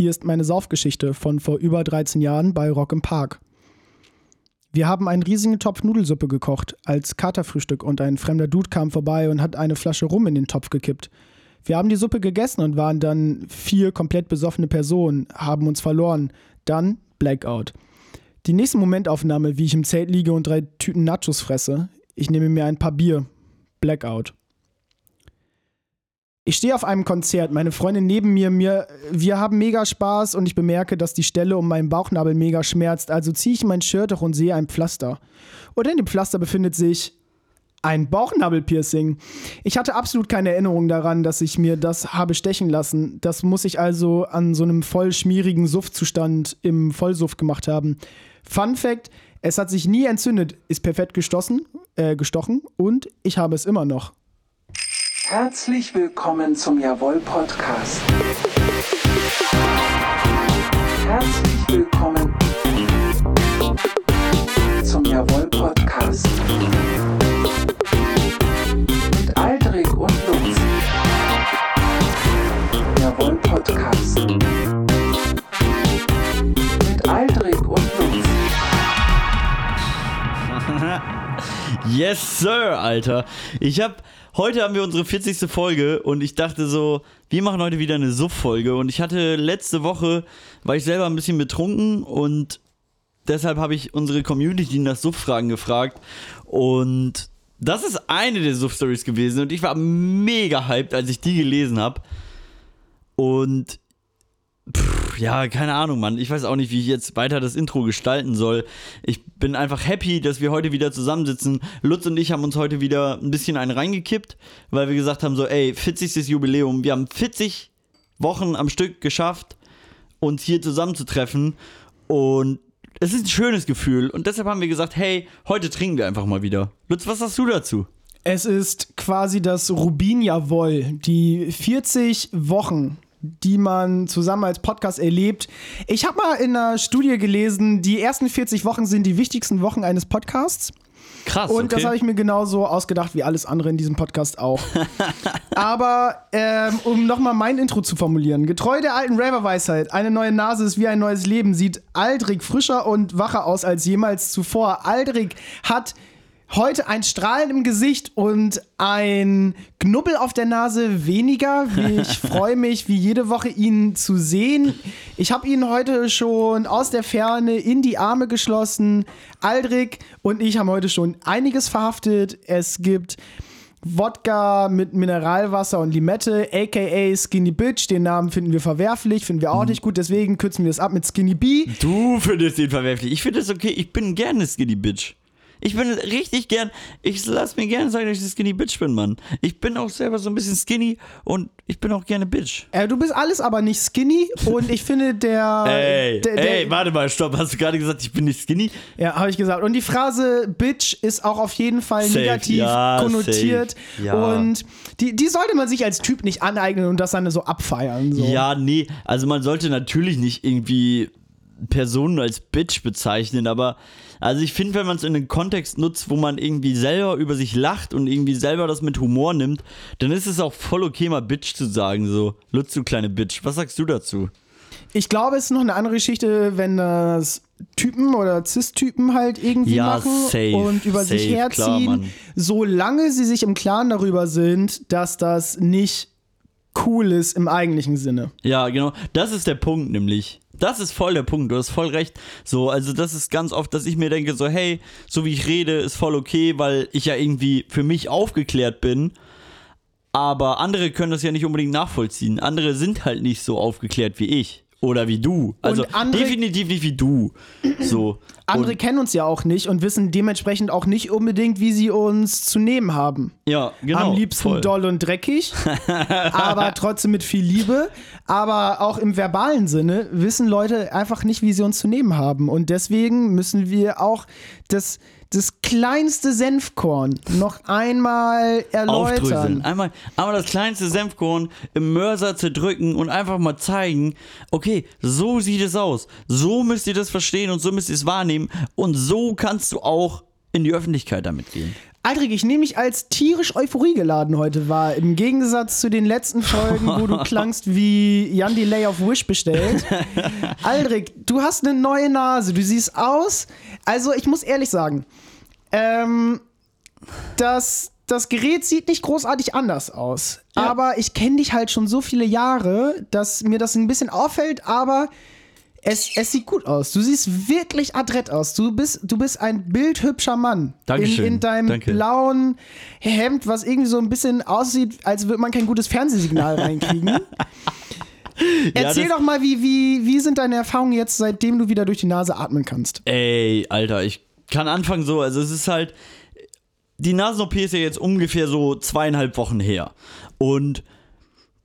Hier ist meine Saufgeschichte von vor über 13 Jahren bei Rock im Park. Wir haben einen riesigen Topf Nudelsuppe gekocht als Katerfrühstück und ein fremder Dude kam vorbei und hat eine Flasche Rum in den Topf gekippt. Wir haben die Suppe gegessen und waren dann vier komplett besoffene Personen, haben uns verloren. Dann Blackout. Die nächste Momentaufnahme, wie ich im Zelt liege und drei Tüten Nachos fresse. Ich nehme mir ein paar Bier. Blackout. Ich stehe auf einem Konzert, meine Freundin neben mir, mir, wir haben mega Spaß und ich bemerke, dass die Stelle um meinen Bauchnabel mega schmerzt. Also ziehe ich mein Shirt hoch und sehe ein Pflaster. Und in dem Pflaster befindet sich ein Bauchnabelpiercing. Ich hatte absolut keine Erinnerung daran, dass ich mir das habe stechen lassen. Das muss ich also an so einem voll schmierigen Suftzustand im Vollsuft gemacht haben. Fun Fact: Es hat sich nie entzündet, ist perfekt gestoßen, äh, gestochen und ich habe es immer noch. Herzlich willkommen zum Jawohl Podcast. Herzlich willkommen zum Jawohl Podcast. Mit Aldrich und Lutz. Jawohl Podcast. Mit Aldrich und Lutz. Yes, Sir, Alter. Ich hab. Heute haben wir unsere 40. Folge und ich dachte so, wir machen heute wieder eine Suff-Folge. Und ich hatte letzte Woche, war ich selber ein bisschen betrunken und deshalb habe ich unsere Community nach Suff-Fragen gefragt. Und das ist eine der Suff-Stories gewesen und ich war mega hyped, als ich die gelesen habe. Und Pff, ja, keine Ahnung, Mann. Ich weiß auch nicht, wie ich jetzt weiter das Intro gestalten soll. Ich bin einfach happy, dass wir heute wieder zusammensitzen. Lutz und ich haben uns heute wieder ein bisschen einen reingekippt, weil wir gesagt haben: so, ey, 40. Jubiläum. Wir haben 40 Wochen am Stück geschafft, uns hier zusammenzutreffen. Und es ist ein schönes Gefühl. Und deshalb haben wir gesagt: hey, heute trinken wir einfach mal wieder. Lutz, was sagst du dazu? Es ist quasi das Rubin-Jawohl, die 40 Wochen die man zusammen als Podcast erlebt. Ich habe mal in einer Studie gelesen, die ersten 40 Wochen sind die wichtigsten Wochen eines Podcasts. Krass. Und okay. das habe ich mir genauso ausgedacht wie alles andere in diesem Podcast auch. Aber ähm, um nochmal mein Intro zu formulieren. Getreu der alten Raver-Weisheit, eine neue Nase ist wie ein neues Leben, sieht Aldrich frischer und wacher aus als jemals zuvor. Aldrich hat heute ein Strahlen im Gesicht und ein Knubbel auf der Nase weniger. Ich freue mich, wie jede Woche ihn zu sehen. Ich habe ihn heute schon aus der Ferne in die Arme geschlossen. Aldrich und ich haben heute schon einiges verhaftet. Es gibt Wodka mit Mineralwasser und Limette, aka Skinny Bitch. Den Namen finden wir verwerflich, finden wir auch nicht gut, deswegen kürzen wir es ab mit Skinny B. Du findest den verwerflich. Ich finde es okay. Ich bin gerne Skinny Bitch. Ich bin richtig gern, ich lass mir gerne sagen, dass ich eine Skinny Bitch bin, Mann. Ich bin auch selber so ein bisschen skinny und ich bin auch gerne Bitch. Äh, du bist alles aber nicht skinny und ich finde der. Ey, der, der, ey, warte mal, stopp. Hast du gerade gesagt, ich bin nicht skinny? Ja, habe ich gesagt. Und die Phrase Bitch ist auch auf jeden Fall Safe. negativ Ja, konnotiert. safe. Ja. Und die, die sollte man sich als Typ nicht aneignen und das dann so abfeiern. So. Ja, nee. Also man sollte natürlich nicht irgendwie Personen als Bitch bezeichnen, aber also ich finde, wenn man es in einen Kontext nutzt, wo man irgendwie selber über sich lacht und irgendwie selber das mit Humor nimmt, dann ist es auch voll okay, mal Bitch zu sagen. So, Lutz, du kleine Bitch. Was sagst du dazu? Ich glaube, es ist noch eine andere Geschichte, wenn das Typen oder Cis-Typen halt irgendwie Ja, machen safe, und über sich safe, klar, herziehen, Mann. solange sie sich im Klaren darüber sind, dass das nicht cool ist im eigentlichen Sinne. Ja, genau. Das ist der Punkt, nämlich. Das ist voll der Punkt. Du hast voll recht. So, also das ist ganz oft, dass ich mir denke, so, hey, so wie ich rede, ist voll okay, weil ich ja irgendwie für mich aufgeklärt bin. Aber andere können das ja nicht unbedingt nachvollziehen. Andere sind halt nicht so aufgeklärt wie ich. Oder wie du. Also andere- definitiv nicht wie du. So. Andere Und, kennen uns ja auch nicht und wissen dementsprechend auch nicht unbedingt, wie sie uns zu nehmen haben. ja, genau. Am liebsten voll. doll und dreckig, aber trotzdem mit viel Liebe. Aber auch im verbalen Sinne wissen Leute einfach nicht, wie sie uns zu nehmen haben. Und deswegen müssen wir auch das, das kleinste Senfkorn noch einmal Aufdröseln. erläutern. Einmal, einmal das kleinste Senfkorn im Mörser zerdrücken und einfach mal zeigen, okay, so sieht es aus. So müsst ihr das verstehen und so müsst ihr es wahrnehmen. Und so kannst du auch in die Öffentlichkeit damit gehen. Aldrich, ich nehme mich als tierisch euphoriegeladen heute wahr. Im Gegensatz zu den letzten Folgen, wo du klangst wie Jan Delay auf Wish bestellt. Aldrich, du hast eine neue Nase. Du siehst aus. Also, ich muss ehrlich sagen, ähm, das, das Gerät sieht nicht großartig anders aus. Ja. Aber ich kenne dich halt schon so viele Jahre, dass mir das ein bisschen auffällt, aber es, es sieht gut aus. Du siehst wirklich adrett aus. Du bist, du bist ein bildhübscher Mann. Dankeschön. In, in deinem Danke. blauen Hemd, was irgendwie so ein bisschen aussieht, als würde man kein gutes Fernsehsignal reinkriegen. Erzähl das- doch mal, wie, wie, wie sind deine Erfahrungen jetzt, seitdem du wieder durch die Nase atmen kannst? Ey, Alter, ich kann anfangen so, also es ist halt, die Nasen-OP ist ja jetzt ungefähr so zweieinhalb Wochen her. Und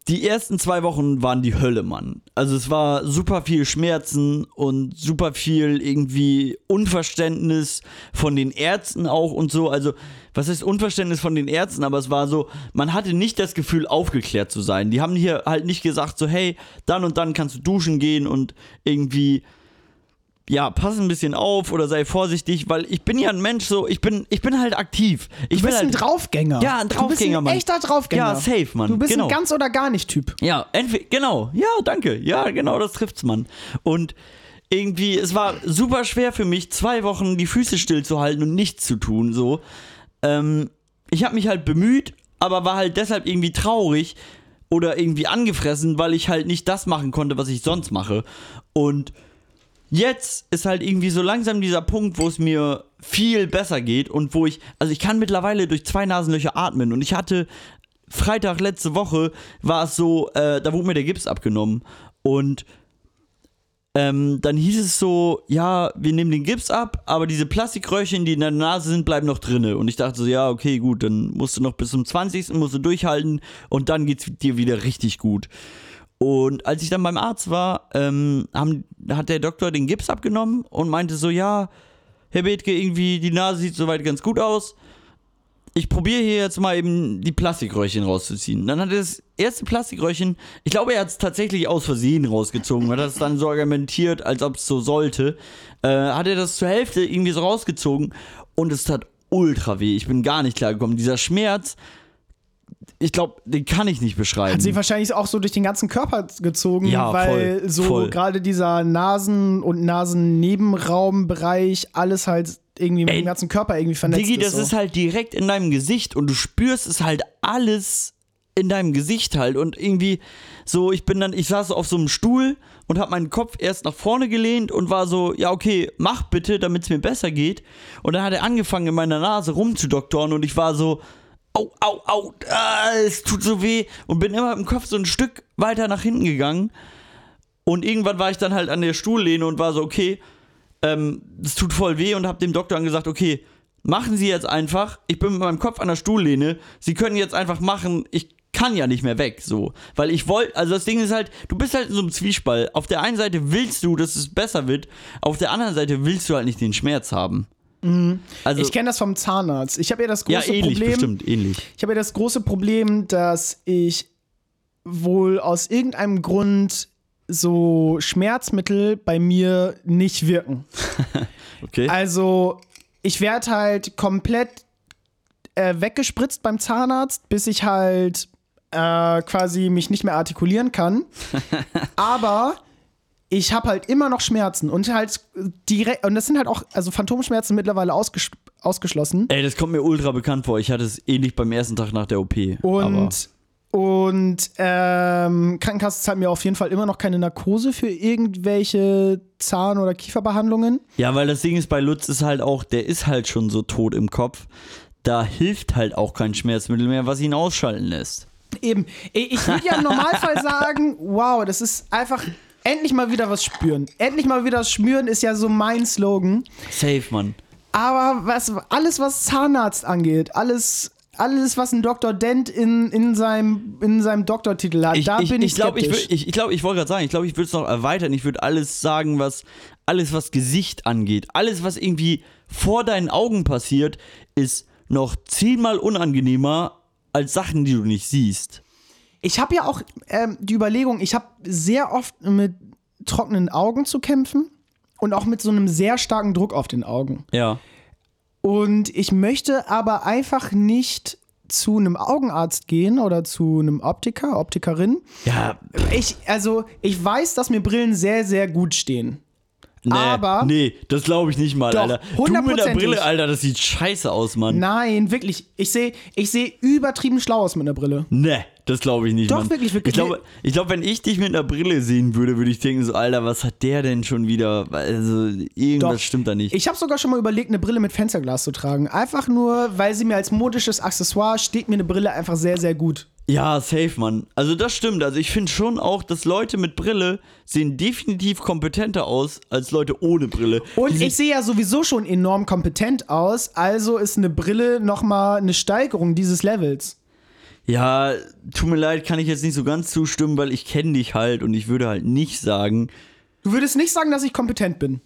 die ersten zwei Wochen waren die Hölle, Mann. Also es war super viel Schmerzen und super viel irgendwie Unverständnis von den Ärzten auch und so. Also was heißt Unverständnis von den Ärzten, aber es war so, man hatte nicht das Gefühl, aufgeklärt zu sein. Die haben hier halt nicht gesagt, so hey, dann und dann kannst du duschen gehen und irgendwie ja, pass ein bisschen auf oder sei vorsichtig, weil ich bin ja ein Mensch so, ich bin, ich bin halt aktiv. Ich Du bist halt, ein Draufgänger. Ja, ein Du Draufgänger, bist ein Mann. echter Draufgänger. Ja, safe, Mann. Du bist genau. ein ganz oder gar nicht Typ. Ja, entweder, genau. Ja, danke. Ja, genau, das trifft's, Mann. Und irgendwie, es war super schwer für mich, zwei Wochen die Füße stillzuhalten und nichts zu tun, so. Ähm, ich habe mich halt bemüht, aber war halt deshalb irgendwie traurig oder irgendwie angefressen, weil ich halt nicht das machen konnte, was ich sonst mache. Und jetzt ist halt irgendwie so langsam dieser Punkt, wo es mir viel besser geht und wo ich, also ich kann mittlerweile durch zwei Nasenlöcher atmen und ich hatte Freitag letzte Woche war es so, äh, da wurde mir der Gips abgenommen und ähm, dann hieß es so, ja, wir nehmen den Gips ab, aber diese Plastikröhrchen, die in der Nase sind, bleiben noch drinne. Und ich dachte so, ja, okay, gut, dann musst du noch bis zum 20. musst du durchhalten und dann geht's dir wieder richtig gut. Und als ich dann beim Arzt war, ähm, haben, hat der Doktor den Gips abgenommen und meinte so, ja, Herr Bethke, irgendwie die Nase sieht soweit ganz gut aus. Ich probiere hier jetzt mal eben die Plastikröhrchen rauszuziehen. Dann hat er das erste Plastikröhrchen, ich glaube, er hat es tatsächlich aus Versehen rausgezogen, hat das dann so argumentiert, als ob es so sollte. Äh, hat er das zur Hälfte irgendwie so rausgezogen und es tat ultra weh. Ich bin gar nicht klar gekommen. Dieser Schmerz, ich glaube, den kann ich nicht beschreiben. Hat sich wahrscheinlich auch so durch den ganzen Körper gezogen, Ja, weil voll, so gerade dieser Nasen- und Nasennebenraumbereich alles halt irgendwie mit dem ganzen Körper irgendwie vernetzt Digi, ist. das so. ist halt direkt in deinem Gesicht und du spürst es halt alles in deinem Gesicht halt und irgendwie so, ich bin dann, ich saß auf so einem Stuhl und habe meinen Kopf erst nach vorne gelehnt und war so, ja okay, mach bitte, damit es mir besser geht und dann hat er angefangen in meiner Nase rumzudoktoren und ich war so, au, au, au, ah, es tut so weh und bin immer im Kopf so ein Stück weiter nach hinten gegangen und irgendwann war ich dann halt an der Stuhllehne und war so, okay, ähm, es tut voll weh und habe dem Doktor dann gesagt, okay, machen Sie jetzt einfach. Ich bin mit meinem Kopf an der Stuhllehne. Sie können jetzt einfach machen. Ich kann ja nicht mehr weg, so. Weil ich wollte, also das Ding ist halt, du bist halt in so einem Zwiespalt. Auf der einen Seite willst du, dass es besser wird. Auf der anderen Seite willst du halt nicht den Schmerz haben. Also, ich kenne das vom Zahnarzt. Ich habe ja das ja, große ähnlich, Problem. bestimmt, ähnlich. Ich habe ja das große Problem, dass ich wohl aus irgendeinem Grund so Schmerzmittel bei mir nicht wirken. Okay. Also, ich werde halt komplett äh, weggespritzt beim Zahnarzt, bis ich halt äh, quasi mich nicht mehr artikulieren kann. Aber ich habe halt immer noch Schmerzen und halt direkt, und das sind halt auch, also Phantomschmerzen mittlerweile ausges ausgeschlossen. Ey, das kommt mir ultra bekannt vor. Ich hatte es ähnlich beim ersten Tag nach der OP. Und, und ähm, Krankenkasse zahlt mir auf jeden Fall immer noch keine Narkose für irgendwelche Zahn- oder Kieferbehandlungen. Ja, weil das Ding ist, bei Lutz ist halt auch, der ist halt schon so tot im Kopf. Da hilft halt auch kein Schmerzmittel mehr, was ihn ausschalten lässt. Eben, ich ich würde ja im Normalfall sagen, wow, das ist einfach endlich mal wieder was spüren. Endlich mal wieder was spüren ist ja so mein Slogan. Safe, Mann. Aber was, alles, was Zahnarzt angeht, alles, alles was ein Dr. Dent in, in, seinem, in seinem Doktortitel hat, Ich, da ich, bin ich, ich glaube, ich, würd- ich, ich, glaub, ich wollte gerade sagen, ich glaube, ich würde es noch erweitern. Ich würde alles sagen, was alles, was Gesicht angeht, alles, was irgendwie vor deinen Augen passiert, ist noch zehnmal unangenehmer als Sachen, die du nicht siehst. Ich habe ja auch ähm, die Überlegung, ich habe sehr oft mit trockenen Augen zu kämpfen und auch mit so einem sehr starken Druck auf den Augen. Ja. Und ich möchte aber einfach nicht zu einem Augenarzt gehen oder zu einem Optiker, Optikerin. Ja, Ich, also, ich weiß, dass mir Brillen sehr, sehr gut stehen. Nee, Aber- Nee, das glaube ich nicht mal, Doch, Alter. Du mit der. Brille, Alter, das sieht scheiße aus, Mann. Nein, wirklich. Ich sehe ich seh übertrieben schlau aus mit einer Brille. Nee, das glaube ich nicht, Doch, Mann. wirklich, wirklich. Ich glaube, ich glaube, wenn ich dich mit einer Brille sehen würde, würde ich denken so, Alter, was hat der denn schon wieder? Also, irgendwas Doch. stimmt da nicht. Ich habe sogar schon mal überlegt, eine Brille mit Fensterglas zu tragen. Einfach nur, weil sie mir als modisches Accessoire steht mir eine Brille einfach sehr, sehr gut. Ja, safe, Mann. Also das stimmt. Also ich finde schon auch, dass Leute mit Brille sehen definitiv kompetenter aus als Leute ohne Brille. Und ich sehe ja sowieso schon enorm kompetent aus, also ist eine Brille nochmal eine Steigerung dieses Levels. Ja, tut mir leid, kann ich jetzt nicht so ganz zustimmen, weil ich kenne dich halt und ich würde halt nicht sagen, Du würdest nicht sagen, dass ich kompetent bin.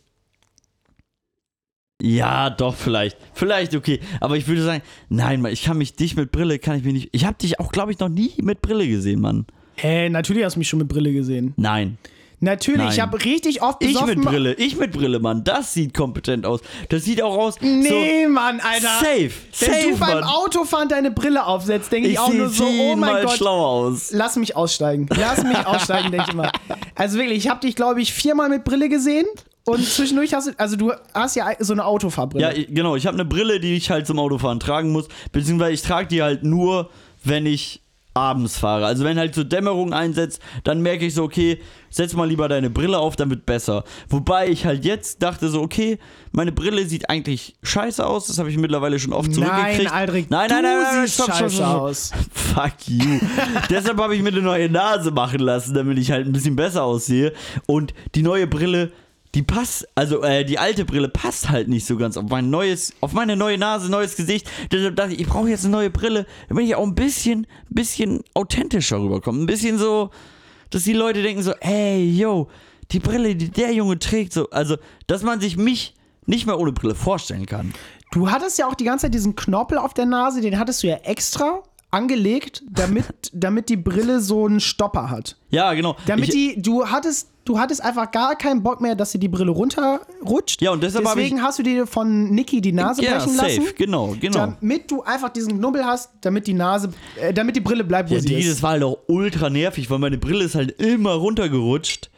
Ja, doch, vielleicht. Vielleicht, okay. Aber ich würde sagen, nein, Mann, ich kann mich, dich mit Brille, kann ich mir nicht. Ich habe dich auch, glaube ich, noch nie mit Brille gesehen, Mann. Hä, natürlich hast du mich schon mit Brille gesehen. Nein. Natürlich, Nein. ich habe richtig oft Ich besoffen... mit Brille, ich mit Brille, Mann. Das sieht kompetent aus. Das sieht auch aus. Nee, Mann, Alter. Safe. Wenn safe, du beim. Autofahren deine Brille aufsetzt, denke ich, Ich auch nur so, oh mein Gott. schlauer aus. Lass mich aussteigen. Lass mich aussteigen, denke ich immer. Also wirklich, ich habe dich, glaube ich, viermal mit Brille gesehen und zwischendurch hast du, also du hast ja so eine Autofahrbrille. Ja, genau. Ich habe eine Brille, die ich halt zum Autofahren tragen muss. Beziehungsweise ich trage die halt nur, wenn ich abends fahre. Also wenn halt so Dämmerung einsetzt, dann merke ich so, okay, setz mal lieber deine Brille auf, dann wird besser. Wobei ich halt jetzt dachte so, okay, meine Brille sieht eigentlich scheiße aus. Das habe ich mittlerweile schon oft Nein, zurückgekriegt. Aldrich, nein, nein, nein, nein, nein, stopp, stopp, stopp. aus. Fuck you. Deshalb habe ich mir eine neue Nase machen lassen, damit ich halt ein bisschen besser aussehe. Und die neue Brille, die passt, also äh, die alte Brille passt halt nicht so ganz auf mein neues, auf meine neue Nase, neues Gesicht. Deshalb dachte ich, ich brauche jetzt eine neue Brille, damit ich auch ein bisschen, bisschen authentischer rüberkomme. Ein bisschen so, dass die Leute denken so, ey, yo, die Brille, die der Junge trägt, so, also, dass man sich mich nicht mehr ohne Brille vorstellen kann. Du hattest ja auch die ganze Zeit diesen Knorpel auf der Nase, den hattest du ja extra angelegt, damit, damit die Brille so einen Stopper hat. Ja, genau. Damit ich, die, du hattest, du hattest einfach gar keinen Bock mehr, dass dir die Brille runterrutscht. Ja, und deshalb Deswegen hast du dir von Niki die Nase ja, brechen safe, lassen. genau, genau. Damit du einfach diesen Knubbel hast, damit die Nase, äh, damit die Brille bleibt, wo Ja, sie die, ist. das war halt auch ultra nervig, weil meine Brille ist halt immer runtergerutscht.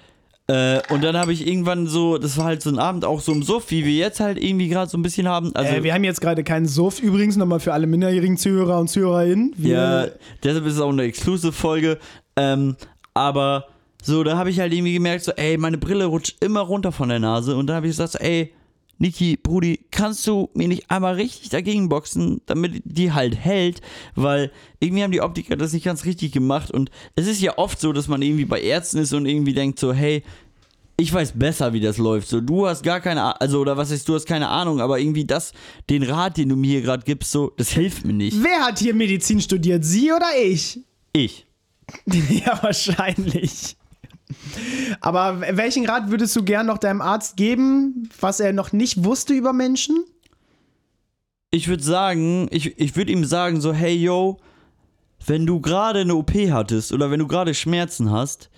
Äh, und dann habe ich irgendwann so, das war halt so ein Abend auch so im Suff, wie wir jetzt halt irgendwie gerade so ein bisschen haben. Also, äh, wir haben jetzt gerade keinen Suff. Übrigens nochmal für alle minderjährigen Zuhörer und Zuhörerinnen. Wir, ja, deshalb ist es auch eine Exclusive-Folge. Ähm, aber so, da habe ich halt irgendwie gemerkt, so, ey, meine Brille rutscht immer runter von der Nase. Und dann habe ich gesagt, so, ey, Niki, Brudi, kannst du mir nicht einmal richtig dagegen boxen, damit die halt hält? Weil irgendwie haben die Optiker das nicht ganz richtig gemacht. Und es ist ja oft so, dass man irgendwie bei Ärzten ist und irgendwie denkt so, hey, ich weiß besser, wie das läuft. So, du hast gar keine Ahnung, also, oder was heißt, du hast keine Ahnung, aber irgendwie das, den Rat, den du mir hier gerade gibst, so, das hilft mir nicht. Wer hat hier Medizin studiert? Sie oder ich? Ich. ja, wahrscheinlich. Aber welchen Rat würdest du gern noch deinem Arzt geben, was er noch nicht wusste über Menschen? Ich würde sagen, ich, ich würde ihm sagen, so, hey, yo, wenn du gerade eine OP hattest oder wenn du gerade Schmerzen hast,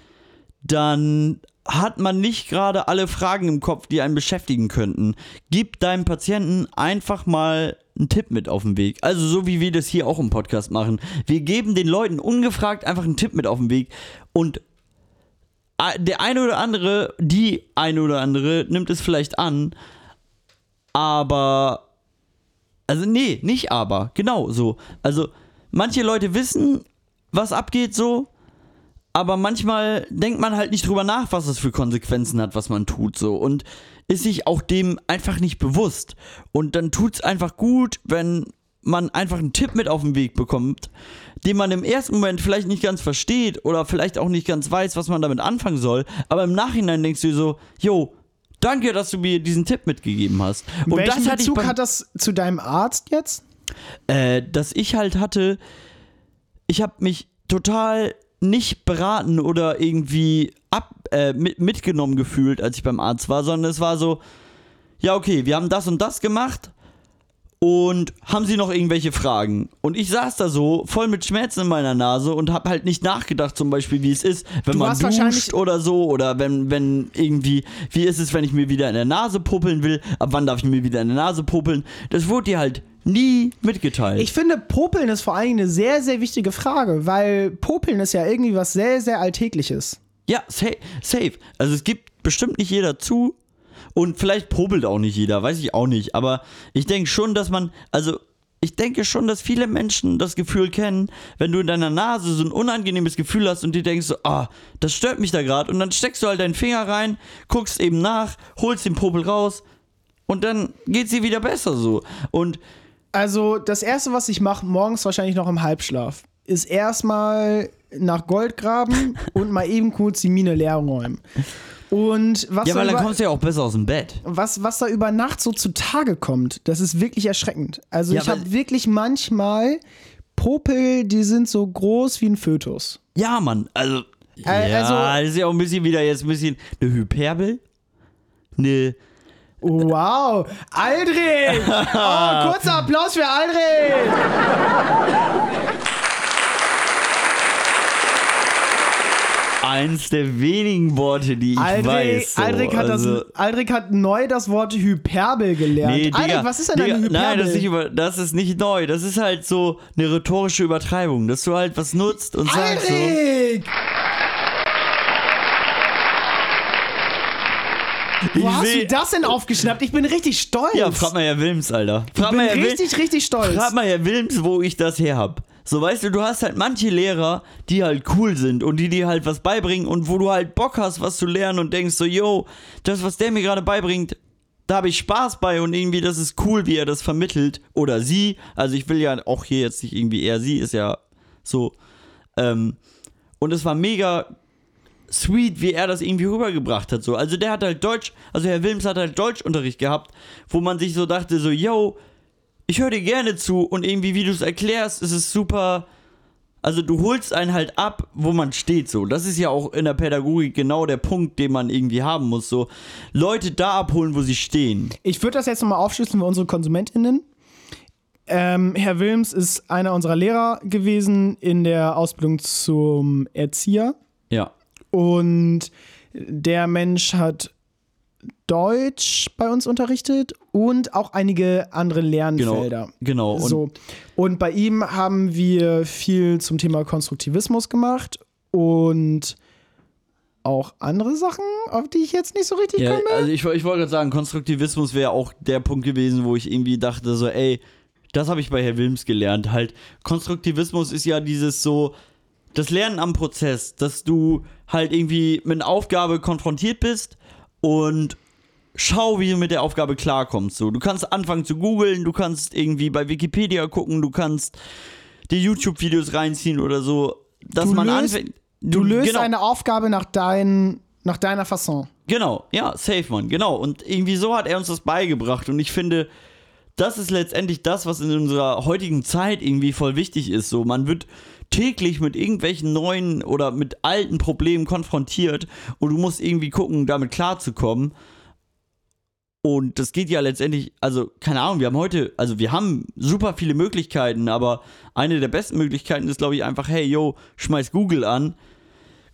dann hat man nicht gerade alle Fragen im Kopf, die einen beschäftigen könnten. Gib deinem Patienten einfach mal einen Tipp mit auf den Weg. Also so wie wir das hier auch im Podcast machen. Wir geben den Leuten ungefragt einfach einen Tipp mit auf den Weg und der eine oder andere, die eine oder andere nimmt es vielleicht an, aber also nee, nicht aber, genau so. Also manche Leute wissen, was abgeht so, aber manchmal denkt man halt nicht drüber nach, was es für Konsequenzen hat, was man tut so und ist sich auch dem einfach nicht bewusst und dann tut's einfach gut, wenn man einfach einen Tipp mit auf den Weg bekommt, den man im ersten Moment vielleicht nicht ganz versteht oder vielleicht auch nicht ganz weiß, was man damit anfangen soll, aber im Nachhinein denkst du dir so, jo, danke, dass du mir diesen Tipp mitgegeben hast. Und Welchen das Bezug hat das zu deinem Arzt jetzt? äh, dass ich halt hatte, ich habe mich total nicht beraten oder irgendwie ab, äh, mit, mitgenommen gefühlt, als ich beim Arzt war, sondern es war so, ja, okay, wir haben das und das gemacht und haben Sie noch irgendwelche Fragen? Und ich saß da so, voll mit Schmerzen in meiner Nase und habe halt nicht nachgedacht, zum Beispiel, wie es ist, wenn Du man duscht oder so, oder wenn, wenn irgendwie, wie ist es, wenn ich mir wieder in der Nase puppeln will, ab wann darf ich mir wieder in der Nase puppeln? Das wurde dir halt nie mitgeteilt. Ich finde, Popeln ist vor allen Dingen eine sehr, sehr wichtige Frage, weil Popeln ist ja irgendwie was sehr, sehr Alltägliches. Ja, safe, safe. Also es gibt bestimmt nicht jeder zu und vielleicht probelt auch nicht jeder, weiß ich auch nicht. Aber ich denke schon, dass man, also ich denke schon, dass viele Menschen das Gefühl kennen, wenn du in deiner Nase so ein unangenehmes Gefühl hast und dir denkst so, ah, das stört mich da gerade und dann steckst du halt deinen Finger rein, guckst eben nach, holst den Popel raus und dann geht's dir wieder besser so. Und Also, das erste, was ich mache, morgens wahrscheinlich noch im Halbschlaf, ist erstmal nach Gold graben und mal eben kurz die Mine leer räumen. Und was, ja, weil dann kommst du ja auch besser aus dem Bett. was, was da über Nacht so zutage kommt, das ist wirklich erschreckend. Also, Ja, ich habe wirklich manchmal Popel, die sind so groß wie ein Fötus. Ja, Mann, also. Äh, ja, also- das ist ja auch ein bisschen wieder jetzt ein bisschen eine Hyperbel. Eine. Wow, Aldrin! Oh, kurzer Applaus für Aldrin! Eins der wenigen Worte, die ich Aldrin, weiß. So. Aldrin, hat also, das, Aldrin hat neu das Wort Hyperbel gelernt. Nee, Digga, was ist denn Digga, eine Hyperbel? Nein, das ist, nicht über, das ist nicht neu. Das ist halt so eine rhetorische Übertreibung, dass du halt was nutzt und sagst so. Wo hast seh- du das denn aufgeschnappt? Ich bin richtig stolz. Ja, frag mal Herr Wilms, Alter. Frag ich bin mal Herr richtig, richtig stolz. Frag mal Herr Wilms, wo ich das her hab. So, weißt du, du hast halt manche Lehrer, die halt cool sind und die dir halt was beibringen und wo du halt Bock hast, was zu lernen und denkst so, yo, das, was der mir gerade beibringt, da habe ich Spaß bei und irgendwie, das ist cool, wie er das vermittelt. Oder sie. Also ich will ja auch hier jetzt nicht irgendwie er, sie ist ja so. Ähm, und es war mega sweet, wie er das irgendwie rübergebracht hat. So. Also der hat halt Deutsch, also Herr Wilms hat halt Deutschunterricht gehabt, wo man sich so dachte, so, yo, ich höre dir gerne zu und irgendwie, wie du es erklärst, ist es super. Also du holst einen halt ab, wo man steht so. Das ist ja auch in der Pädagogik genau der Punkt, den man irgendwie haben muss. So Leute da abholen, wo sie stehen. Ich würde das jetzt nochmal aufschlüsseln für unsere KonsumentInnen. Ähm, Herr Wilms ist einer unserer Lehrer gewesen in der Ausbildung zum Erzieher. Ja. Und der Mensch hat Deutsch bei uns unterrichtet und auch einige andere Genau. Lernfelder. Genau. Und so. Und bei ihm haben wir viel zum Thema Konstruktivismus gemacht und auch andere Sachen, auf die ich jetzt nicht so richtig Ja, komme. also ich, ich wollte gerade sagen, Konstruktivismus wäre auch der Punkt gewesen, wo ich irgendwie dachte, so, ey, das habe ich bei Herr Wilms gelernt. Halt, Konstruktivismus ist ja dieses so, das Lernen am Prozess, dass du halt irgendwie mit einer Aufgabe konfrontiert bist und schau, wie du mit der Aufgabe klarkommst. So, du kannst anfangen zu googeln, du kannst irgendwie bei Wikipedia gucken, du kannst dir YouTube-Videos reinziehen oder so, dass Du man löst- anfängt. du löst genau. eine Aufgabe nach, dein, nach deiner Fasson. Genau, ja, safe, Mann, genau. Und irgendwie so hat er uns das beigebracht. Und ich finde, das ist letztendlich das, was in unserer heutigen Zeit irgendwie voll wichtig ist. So, man wird täglich mit irgendwelchen neuen oder mit alten Problemen konfrontiert und du musst irgendwie gucken, damit klarzukommen. Und das geht ja letztendlich, also keine Ahnung, wir haben heute, also wir haben super viele Möglichkeiten, aber eine der besten Möglichkeiten ist, glaube ich, einfach, hey, yo, schmeiß Google an,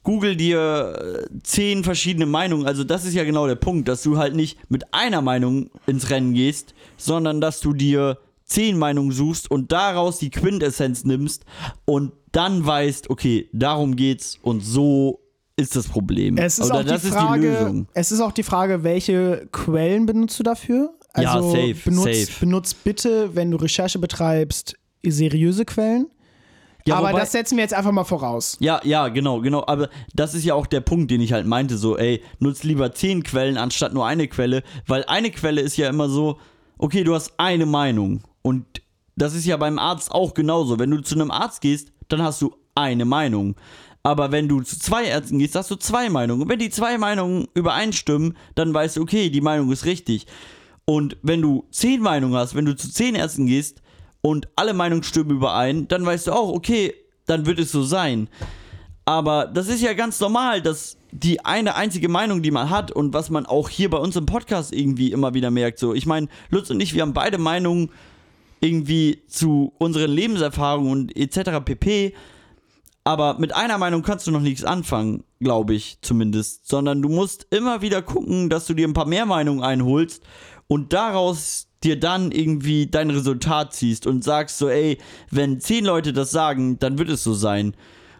Google dir äh, zehn verschiedene Meinungen. Also das ist ja genau der Punkt, dass du halt nicht mit einer Meinung ins Rennen gehst, sondern dass du dir zehn Meinungen suchst und daraus die Quintessenz nimmst und dann weißt, okay, darum geht's und so ist das Problem. Es ist, Oder auch das die ist die Frage, Lösung. es ist auch die Frage, welche Quellen benutzt du dafür? Ja, Also safe, benutzt, safe. benutzt bitte, wenn du Recherche betreibst, seriöse Quellen. Ja, Aber wobei- das setzen wir jetzt einfach mal voraus. Ja, ja, genau, genau. Aber das ist ja auch der Punkt, den ich halt meinte. So, ey, nutz lieber zehn Quellen anstatt nur eine Quelle. Weil eine Quelle ist ja immer so, okay, du hast eine Meinung. Und das ist ja beim Arzt auch genauso. Wenn du zu einem Arzt gehst, dann hast du eine Meinung. Aber wenn du zu zwei Ärzten gehst, hast du zwei Meinungen. Und wenn die zwei Meinungen übereinstimmen, dann weißt du, okay, die Meinung ist richtig. Und wenn du zehn Meinungen hast, wenn du zu zehn Ärzten gehst und alle Meinungen stimmen überein, dann weißt du auch, okay, dann wird es so sein. Aber das ist ja ganz normal, dass die eine einzige Meinung, die man hat und was man auch hier bei uns im Podcast irgendwie immer wieder merkt, so, ich meine, Lutz und ich, wir haben beide Meinungen irgendwie zu unseren Lebenserfahrungen und etc. pp. Aber mit einer Meinung kannst du noch nichts anfangen, glaube ich zumindest. Sondern du musst immer wieder gucken, dass du dir ein paar mehr Meinungen einholst und daraus dir dann irgendwie dein Resultat ziehst und sagst so, ey, wenn zehn Leute das sagen, dann wird es so sein.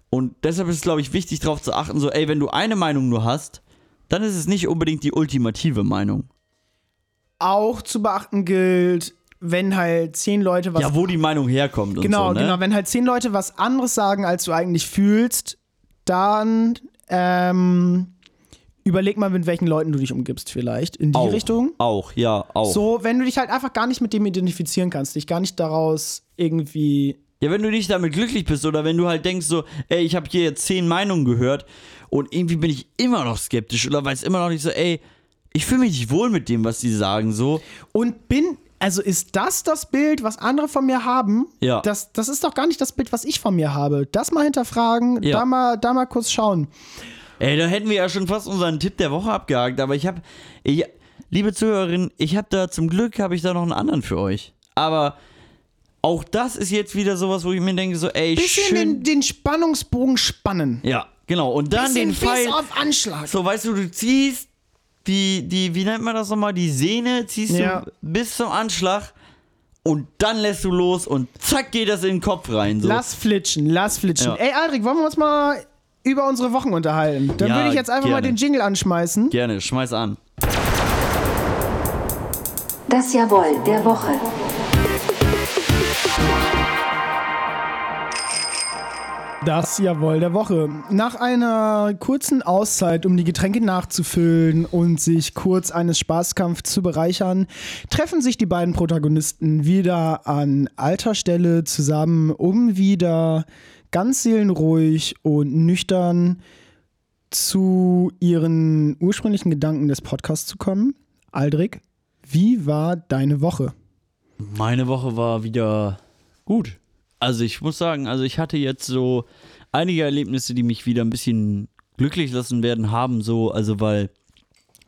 Und deshalb ist es, glaube ich, wichtig darauf zu achten, so, ey, wenn du eine Meinung nur hast, dann ist es nicht unbedingt die ultimative Meinung. Auch zu beachten gilt, wenn halt zehn Leute was Ja, wo die Meinung herkommt und Genau, so, ne? genau. Wenn halt zehn Leute was anderes sagen, als du eigentlich fühlst, dann ähm, überleg mal, mit welchen Leuten du dich umgibst, vielleicht. In die auch, Richtung. Auch, ja, auch. So, wenn du dich halt einfach gar nicht mit dem identifizieren kannst, dich gar nicht daraus irgendwie. Ja, wenn du nicht damit glücklich bist oder wenn du halt denkst so, ey, ich habe hier jetzt zehn Meinungen gehört und irgendwie bin ich immer noch skeptisch oder weiß immer noch nicht so, ey, ich fühle mich nicht wohl mit dem, was die sagen, so. Und bin. Also ist das das Bild, was andere von mir haben? Ja. Das, das ist doch gar nicht das Bild, was ich von mir habe. Das mal hinterfragen, Ja. da, mal, da mal kurz schauen. Ey, da hätten wir ja schon fast unseren Tipp der Woche abgehakt, aber ich habe, liebe Zuhörerin, ich habe da zum Glück, habe ich da noch einen anderen für euch. Aber auch das ist jetzt wieder sowas, wo ich mir denke so, ey, Bisschen schön. den, den Spannungsbogen spannen. ja, genau. Und dann Bisschen den Pfeil, bis auf Anschlag. so weißt du, du ziehst die, die, wie nennt man das nochmal, die Sehne ziehst Ja. du bis zum Anschlag und dann lässt du los und zack geht das in den Kopf rein. So. Lass flitschen, lass flitschen. Ja. Ey, Aldrich, wollen wir uns mal über unsere Wochen unterhalten? Dann Ja, würde ich jetzt einfach mal gerne. den Jingle anschmeißen. Gerne, schmeiß an. Das Jawohl der Woche. Das Jawohl der Woche. Nach einer kurzen Auszeit, um die Getränke nachzufüllen und sich kurz eines Spaßkampfs zu bereichern, treffen sich die beiden Protagonisten wieder an alter Stelle zusammen, um wieder ganz seelenruhig und nüchtern zu ihren ursprünglichen Gedanken des Podcasts zu kommen. Aldrich, wie war deine Woche? Meine Woche war wieder gut. Also ich muss sagen, also ich hatte jetzt so einige Erlebnisse, die mich wieder ein bisschen glücklich lassen werden haben, so, also weil,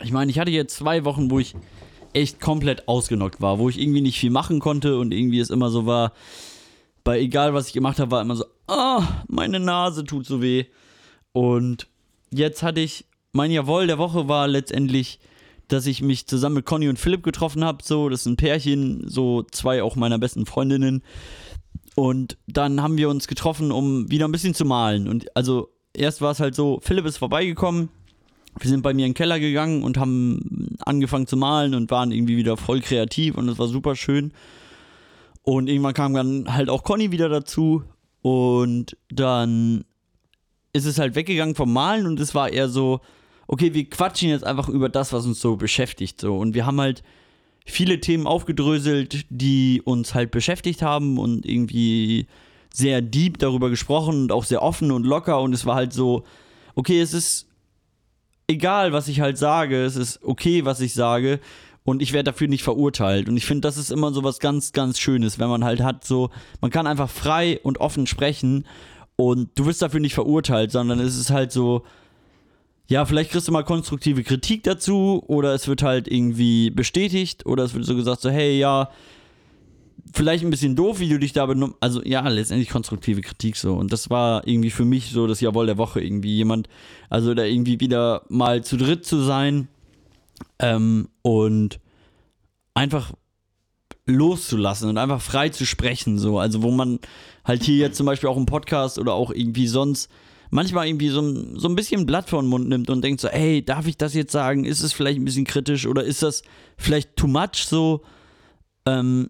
ich meine, ich hatte jetzt zwei Wochen, wo ich echt komplett ausgenockt war, wo ich irgendwie nicht viel machen konnte und irgendwie es immer so war, bei egal was ich gemacht habe, war immer so, ah, meine Nase tut so weh. Und jetzt hatte ich, mein Jawohl der Woche war letztendlich, dass ich mich zusammen mit Conny und Philipp getroffen habe. So, das ein Pärchen, so zwei auch meiner besten Freundinnen. Und dann haben wir uns getroffen, um wieder ein bisschen zu malen. Und also erst war es halt so, Philipp ist vorbeigekommen. Wir sind bei mir in den Keller gegangen und haben angefangen zu malen und waren irgendwie wieder voll kreativ und es war super schön. Und irgendwann kam dann halt auch Conny wieder dazu und dann ist es halt weggegangen vom Malen und es war eher so, okay, wir quatschen jetzt einfach über das, was uns so beschäftigt. So. Und wir haben halt viele Themen aufgedröselt, die uns halt beschäftigt haben und irgendwie sehr deep darüber gesprochen und auch sehr offen und locker. Und es war halt so, okay, es ist egal, was ich halt sage, es ist okay, was ich sage. Und ich werde dafür nicht verurteilt. Und ich finde, das ist immer so was ganz, ganz Schönes, wenn man halt hat, so, man kann einfach frei und offen sprechen und du wirst dafür nicht verurteilt, sondern es ist halt so, ja, vielleicht kriegst du mal konstruktive Kritik dazu oder es wird halt irgendwie bestätigt oder es wird so gesagt, so, hey, ja, vielleicht ein bisschen doof, wie du dich da benommen Also, ja, letztendlich konstruktive Kritik so. Und das war irgendwie für mich so das Jawohl der Woche. Irgendwie jemand, also da irgendwie wieder mal zu dritt zu sein ähm, und einfach loszulassen und einfach frei zu sprechen, so. Also, wo man halt hier jetzt zum Beispiel auch im Podcast oder auch irgendwie sonst manchmal irgendwie so, ein- so ein bisschen Blatt vor den Mund nimmt und denkt so, ey, darf ich das jetzt sagen? Ist es vielleicht ein bisschen kritisch oder ist das vielleicht too much so? Ähm,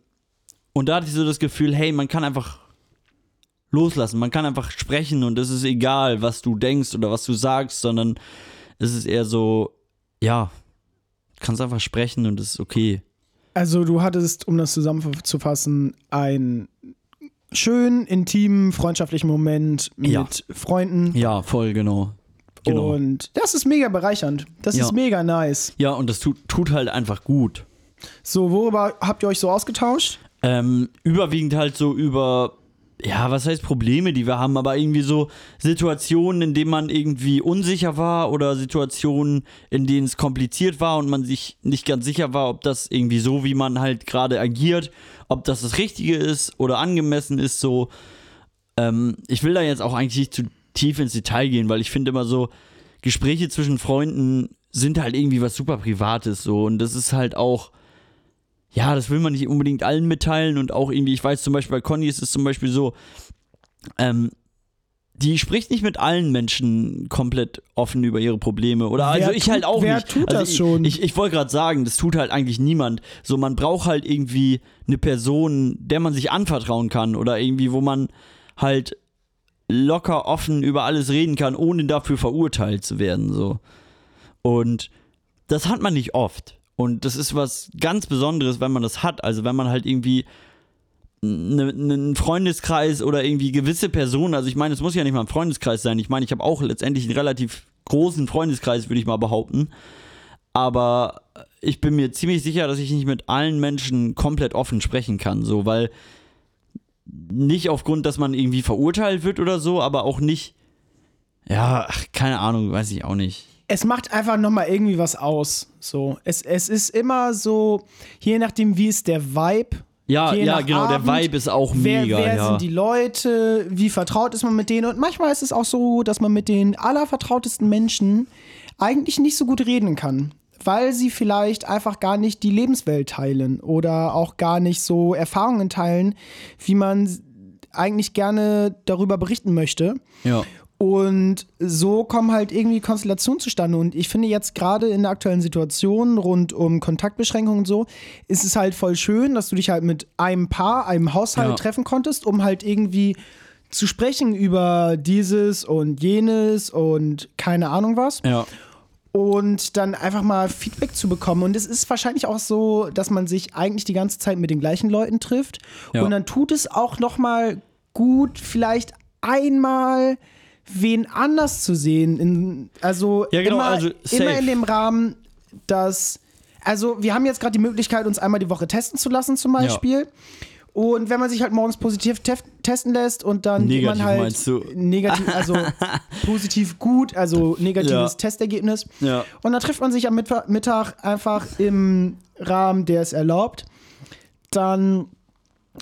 und da hatte ich so das Gefühl, hey, man kann einfach loslassen, man kann einfach sprechen und es ist egal, was du denkst oder was du sagst, sondern es ist eher so, ja, kannst einfach sprechen und es ist okay. Also du hattest, um das zusammenzufassen, einen schönen, intimen, freundschaftlichen Moment mit Ja. Freunden. Ja, voll, genau. Genau. Und das ist mega bereichernd. Das Ja. ist mega nice. ja, und das tut, tut halt einfach gut. So, worüber habt ihr euch so ausgetauscht? Ähm, überwiegend halt so über ja, was heißt Probleme, die wir haben, aber irgendwie so Situationen, in denen man irgendwie unsicher war oder Situationen, in denen es kompliziert war und man sich nicht ganz sicher war, ob das irgendwie so, wie man halt gerade agiert, ob das das Richtige ist oder angemessen ist, so. Ähm, ich will da jetzt auch eigentlich nicht zu tief ins Detail gehen, weil ich finde immer so, Gespräche zwischen Freunden sind halt irgendwie was super Privates so und das ist halt auch ja, das will man nicht unbedingt allen mitteilen und auch irgendwie, ich weiß zum Beispiel bei Conny ist es zum Beispiel so, ähm, die spricht nicht mit allen Menschen komplett offen über ihre Probleme. Oder Wer also ich tut- halt auch wer nicht. tut also das ich, schon? Ich, ich wollte gerade sagen, das tut halt eigentlich niemand. So, man braucht halt irgendwie eine Person, der man sich anvertrauen kann oder irgendwie, wo man halt locker offen über alles reden kann, ohne dafür verurteilt zu werden. So. Und das hat man nicht oft. Und das ist was ganz Besonderes, wenn man das hat. Also wenn man halt irgendwie ne- einen Freundeskreis oder irgendwie gewisse Personen, also ich meine, es muss ja nicht mal ein Freundeskreis sein. Ich meine, ich habe auch letztendlich einen relativ großen Freundeskreis, würde ich mal behaupten. Aber ich bin mir ziemlich sicher, dass ich nicht mit allen Menschen komplett offen sprechen kann, so, weil nicht aufgrund, dass man irgendwie verurteilt wird oder so, aber auch nicht, ja, keine Ahnung, weiß ich auch nicht. Es macht einfach nochmal irgendwie was aus. So, es, es ist immer so, je nachdem, wie ist der Vibe. Ja, je ja, genau, der Abend, Vibe ist auch Wer, mega, wer ja. sind die Leute? Wie vertraut ist man mit denen? Und manchmal ist es auch so, dass man mit den allervertrautesten Menschen eigentlich nicht so gut reden kann. Weil sie vielleicht einfach gar nicht die Lebenswelt teilen oder auch gar nicht so Erfahrungen teilen, wie man eigentlich gerne darüber berichten möchte. ja. Und so kommen halt irgendwie Konstellationen zustande. Und ich finde jetzt gerade in der aktuellen Situation rund um Kontaktbeschränkungen und so, ist es halt voll schön, dass du dich halt mit einem Paar, einem Haushalt Ja. treffen konntest, um halt irgendwie zu sprechen über dieses und jenes und keine Ahnung was. Ja. Und dann einfach mal Feedback zu bekommen. Und es ist wahrscheinlich auch so, dass man sich eigentlich die ganze Zeit mit den gleichen Leuten trifft. Ja. Und dann tut es auch noch mal gut, vielleicht einmal wen anders zu sehen. In, also, Ja, genau, immer, also immer in dem Rahmen, dass. Also, wir haben jetzt gerade die Möglichkeit, uns einmal die Woche testen zu lassen, zum Beispiel. Und wenn man sich halt morgens positiv tef- testen lässt und dann Negativ man halt meinst du? negativ, also positiv gut, also negatives Ja. Testergebnis. Ja. Und dann trifft man sich am Mittag einfach im Rahmen, der es erlaubt. Dann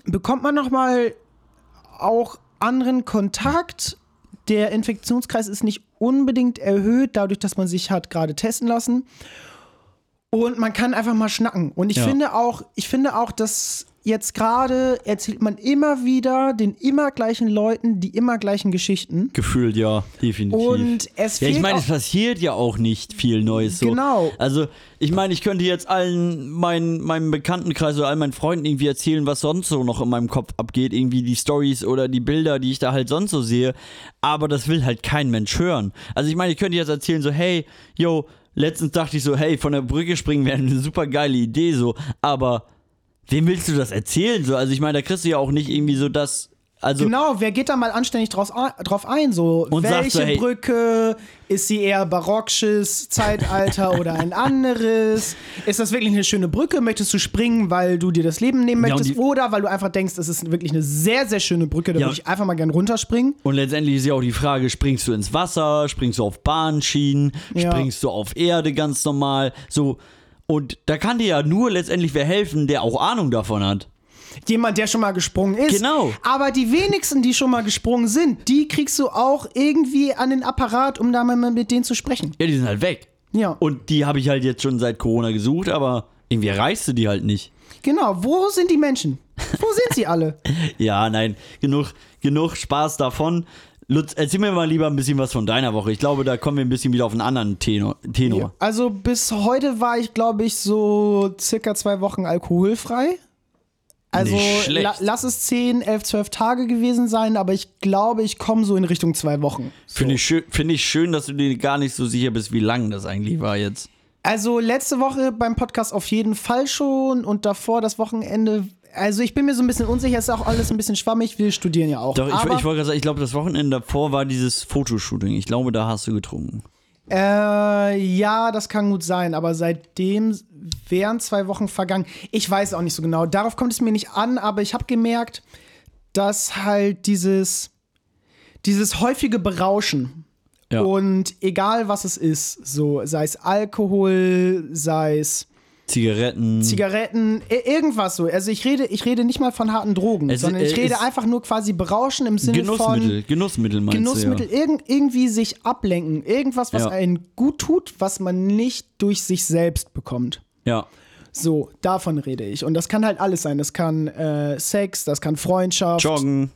bekommt man nochmal auch anderen Kontakt. Der Infektionskreis ist nicht unbedingt erhöht, dadurch, dass man sich hat gerade testen lassen. Und man kann einfach mal schnacken. Und ich Ja. finde auch, ich finde auch, dass jetzt gerade erzählt man immer wieder den immer gleichen Leuten die immer gleichen Geschichten. Gefühlt, ja, definitiv. Und es ja, ich meine, es passiert ja auch nicht viel Neues so. Genau. Also, ich meine, ich könnte jetzt allen meinen, meinem Bekanntenkreis oder all meinen Freunden irgendwie erzählen, was sonst so noch in meinem Kopf abgeht. Irgendwie die Stories oder die Bilder, die ich da halt sonst so sehe. Aber das will halt kein Mensch hören. Also, ich meine, ich könnte jetzt erzählen, so, hey, yo, letztens dachte ich so, hey, von der Brücke springen wäre eine super geile Idee, so. Aber wem willst du das erzählen? So, also, ich meine, da kriegst du ja auch nicht irgendwie so das. Also, Genau, wer geht da mal anständig draus, drauf ein? So, welche so, hey- Brücke? Ist sie eher barockisches Zeitalter oder ein anderes? Ist das wirklich eine schöne Brücke? Möchtest du springen, weil du dir das Leben nehmen Ja, möchtest? oder weil du einfach denkst, es ist wirklich eine sehr, sehr schöne Brücke, da Ja. würde ich einfach mal gern runterspringen. Und letztendlich ist ja auch die Frage, springst du ins Wasser, springst du auf Bahnschienen, Ja. springst du auf Erde ganz normal, so. Und da kann dir ja nur letztendlich wer helfen, der auch Ahnung davon hat. Jemand, der schon mal gesprungen ist. Genau. Aber die wenigsten, die schon mal gesprungen sind, die kriegst du auch irgendwie an den Apparat, um da mal mit denen zu sprechen. Ja, die sind halt weg. Ja. Und die habe ich halt jetzt schon seit Corona gesucht, aber irgendwie erreichst du die halt nicht. Genau, wo sind die Menschen? Wo sind sie alle? Ja, nein, genug, genug Spaß davon. Lutz, erzähl mir mal lieber ein bisschen was von deiner Woche. Ich glaube, da kommen wir ein bisschen wieder auf einen anderen Tenor. Tenor. Ja. Also bis heute war ich, glaube ich, so circa zwei Wochen alkoholfrei. Also la lass es 10, 11, 12 Tage gewesen sein, aber ich glaube, ich komme so in Richtung zwei Wochen. So. Finde ich, schön, finde ich schön, dass du dir gar nicht so sicher bist, wie lang das eigentlich war jetzt. Also letzte Woche beim Podcast auf jeden Fall schon und davor das Wochenende. Also ich bin mir so ein bisschen unsicher, ist auch alles ein bisschen schwammig. Wir studieren ja auch. Doch, ich, ich wollte gerade sagen, ich glaube, das Wochenende davor war dieses Fotoshooting. Ich glaube, da hast du getrunken. Äh, ja, das kann gut sein, aber seitdem wären zwei Wochen vergangen. Ich weiß auch nicht so genau. Darauf kommt es mir nicht an, aber ich habe gemerkt, dass halt dieses, dieses häufige Berauschen Ja. und egal was es ist, so sei es Alkohol, sei es Zigaretten. Zigaretten, i- irgendwas so. Also ich rede, ich rede nicht mal von harten Drogen, Es- sondern ich äh, rede einfach nur quasi berauschen im Sinne Genussmittel. von Genussmittel meinst Genussmittel, du ja. irgend, irgendwie sich ablenken, irgendwas, was Ja. einen gut tut, was man nicht durch sich selbst bekommt. Ja. So, davon rede ich. Und das kann halt alles sein. Das kann äh, Sex, das kann Freundschaft. Joggen.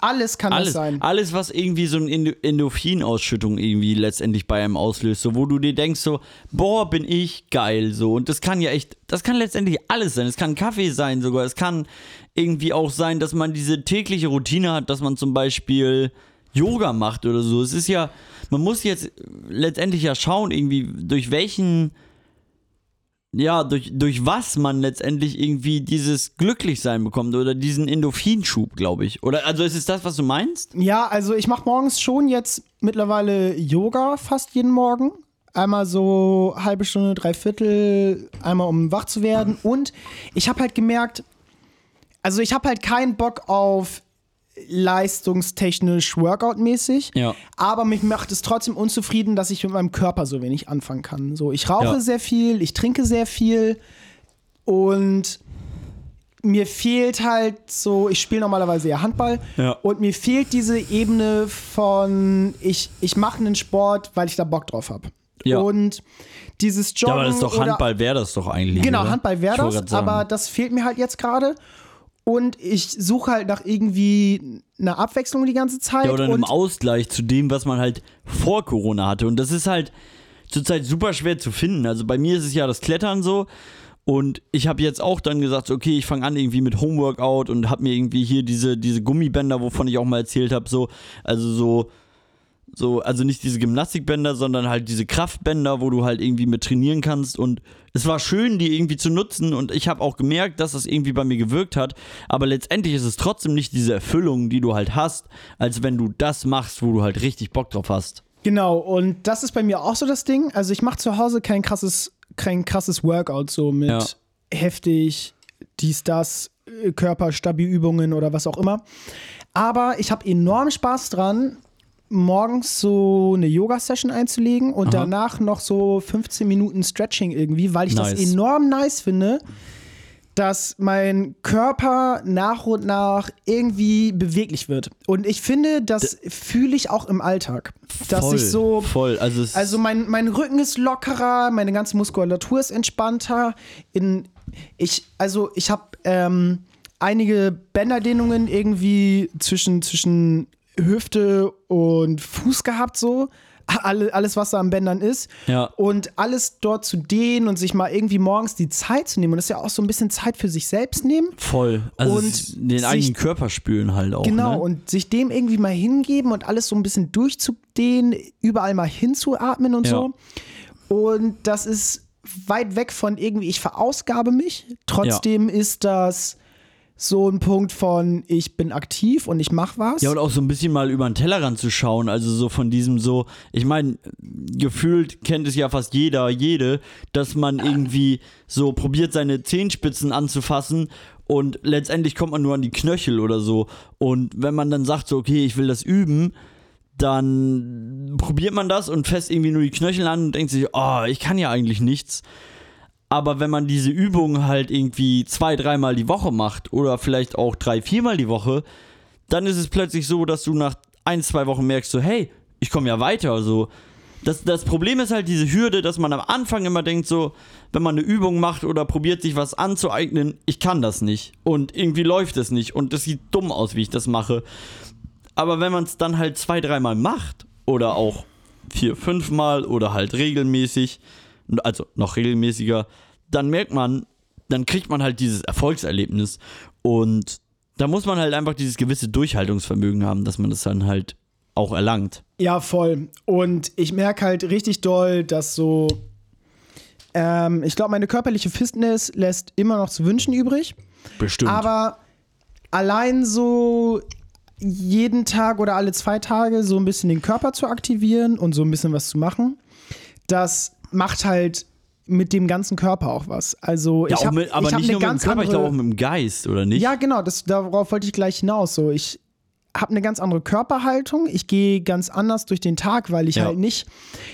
Alles kann Alles, das sein. alles, was irgendwie so eine Endo- Endorphinausschüttung irgendwie letztendlich bei einem auslöst, so wo du dir denkst so, boah, bin ich geil, so und das kann ja echt, das kann letztendlich alles sein. Es kann Kaffee sein sogar, es kann irgendwie auch sein, dass man diese tägliche Routine hat, dass man zum Beispiel Yoga macht oder so. Es ist ja, man muss jetzt letztendlich ja schauen, irgendwie durch welchen ja, durch, durch was man letztendlich irgendwie dieses Glücklichsein bekommt oder diesen Endorphinschub, glaube ich. Oder also ist es das, was du meinst? Ja, also ich mache morgens schon jetzt mittlerweile Yoga fast jeden Morgen. Einmal so halbe Stunde, dreiviertel, einmal um wach zu werden. Und ich habe halt gemerkt, also ich habe halt keinen Bock auf leistungstechnisch Workout-mäßig. Ja. Aber mich macht es trotzdem unzufrieden, dass ich mit meinem Körper so wenig anfangen kann. So, ich rauche Ja. sehr viel, ich trinke sehr viel und mir fehlt halt so, ich spiele normalerweise ja Handball Ja. und mir fehlt diese Ebene von, ich, ich mache einen Sport, weil ich da Bock drauf habe. Ja. Und dieses Joggen. Ja, aber das ist doch Handball, wäre das doch eigentlich. Genau, oder? Handball wäre das, aber das fehlt mir halt jetzt gerade. Und ich suche halt nach irgendwie einer Abwechslung die ganze Zeit. Ja, oder einem Ausgleich zu dem, was man halt vor Corona hatte. Und das ist halt zurzeit super schwer zu finden. Also bei mir ist es ja das Klettern so. Und ich habe jetzt auch dann gesagt, okay, ich fange an irgendwie mit Homeworkout und habe mir irgendwie hier diese, diese Gummibänder, wovon ich auch mal erzählt habe, so, also so, so, also nicht diese Gymnastikbänder, sondern halt diese Kraftbänder, wo du halt irgendwie mit trainieren kannst. Und es war schön, die irgendwie zu nutzen. Und ich habe auch gemerkt, dass das irgendwie bei mir gewirkt hat. Aber letztendlich ist es trotzdem nicht diese Erfüllung, die du halt hast, als wenn du das machst, wo du halt richtig Bock drauf hast. genau, und das ist bei mir auch so das Ding. Also ich mache zu Hause kein krasses, kein krasses Workout so mit Ja. heftig, dies, das, äh, Körperstabilübungen oder was auch immer. Aber ich habe enorm Spaß dran, morgens so eine Yoga-Session einzulegen und Aha. danach noch so 15 Minuten Stretching irgendwie, weil ich das Nice. enorm nice finde, dass mein Körper nach und nach irgendwie beweglich wird. Und ich finde, das fühle ich auch im Alltag. Dass voll, ich so. Voll, also, Also mein, mein Rücken ist lockerer, meine ganze Muskulatur ist entspannter. In, ich, also ich habe ähm, einige Bänderdehnungen irgendwie zwischen, zwischen Hüfte und Fuß gehabt, so. Alle, alles, was da am Bändern ist. Ja. Und alles dort zu dehnen und sich mal irgendwie morgens die Zeit zu nehmen. Und das ist ja auch so ein bisschen Zeit für sich selbst nehmen. voll. Also und den sich- eigenen Körper spüren halt auch. Genau, Ne? und sich dem irgendwie mal hingeben und alles so ein bisschen durchzudehnen, überall mal hinzuatmen und Ja. so. Und das ist weit weg von irgendwie, ich verausgabe mich. Trotzdem ist das so ein Punkt von, ich bin aktiv und ich mache was. Ja, und auch so ein bisschen mal über den Tellerrand zu schauen. Also so von diesem so, ich meine, gefühlt kennt es ja fast jeder, jede, dass man irgendwie so probiert, seine Zehenspitzen anzufassen und letztendlich kommt man nur an die Knöchel oder so. Und wenn man dann sagt, so, okay, ich will das üben, dann probiert man das und fest irgendwie nur die Knöchel an und denkt sich, oh, ich kann ja eigentlich nichts. Aber wenn man diese Übung halt irgendwie zwei, dreimal die Woche macht oder vielleicht auch drei, viermal die Woche, dann ist es plötzlich so, dass du nach ein, zwei Wochen merkst, so, hey, ich komme ja weiter. So. Das, das Problem ist halt diese Hürde, dass man am Anfang immer denkt, so, wenn man eine Übung macht oder probiert, sich was anzueignen, ich kann das nicht. Und irgendwie läuft es nicht. Und das sieht dumm aus, wie ich das mache. Aber wenn man es dann halt zwei, dreimal macht oder auch vier, fünfmal oder halt regelmäßig, also noch regelmäßiger, dann merkt man, dann kriegt man halt dieses Erfolgserlebnis und da muss man halt einfach dieses gewisse Durchhaltungsvermögen haben, dass man das dann halt auch erlangt. Ja, voll. Und ich merke halt richtig doll, dass so, ähm, ich glaube, meine körperliche Fitness lässt immer noch zu wünschen übrig. Bestimmt. Aber allein so jeden Tag oder alle zwei Tage so ein bisschen den Körper zu aktivieren und so ein bisschen was zu machen, das macht halt mit dem ganzen Körper auch was. Also Ja, ich hab, mit, aber ich nicht nur mit dem Körper, ich andere, glaube auch mit dem Geist, oder nicht? Ja, genau, das, darauf wollte ich gleich hinaus. So, ich habe eine ganz andere Körperhaltung. Ich gehe ganz anders durch den Tag, weil ich Ja. halt nicht,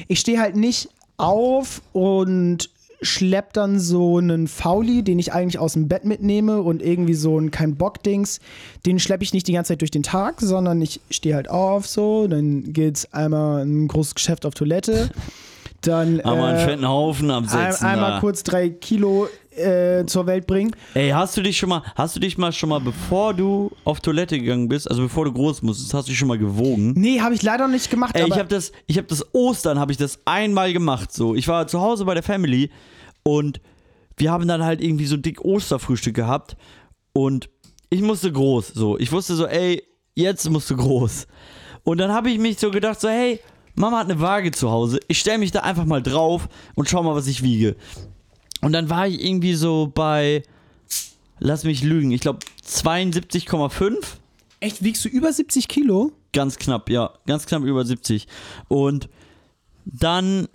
ich stehe halt nicht auf und schlepp dann so einen Fauli, den ich eigentlich aus dem Bett mitnehme und irgendwie so ein kein Bock-Dings, den schleppe ich nicht die ganze Zeit durch den Tag, sondern ich stehe halt auf so, dann geht's einmal ein großes Geschäft auf Toilette, dann Einmal einen äh, fetten Haufen ein, absetzen. einmal da. kurz drei Kilo äh, zur Welt bringen. Ey, hast du dich schon mal, hast du dich mal schon mal, bevor du auf Toilette gegangen bist, also bevor du groß musstest, hast du dich schon mal gewogen? Nee, habe ich leider noch nicht gemacht. Ey, ich habe das, ich habe das Ostern, habe ich das einmal gemacht. So, ich war zu Hause bei der Family und wir haben dann halt irgendwie so dick Osterfrühstück gehabt und ich musste groß. So, ich wusste so, ey, jetzt musst du groß. Und dann habe ich mich so gedacht, so, hey, Mama hat eine Waage zu Hause. Ich stelle mich da einfach mal drauf und schau mal, was ich wiege. Und dann war ich irgendwie so bei, lass mich lügen, ich glaube 72,5. Echt, wiegst du über 70 Kilo? Ganz knapp, ja. Ganz knapp über 70. Und dann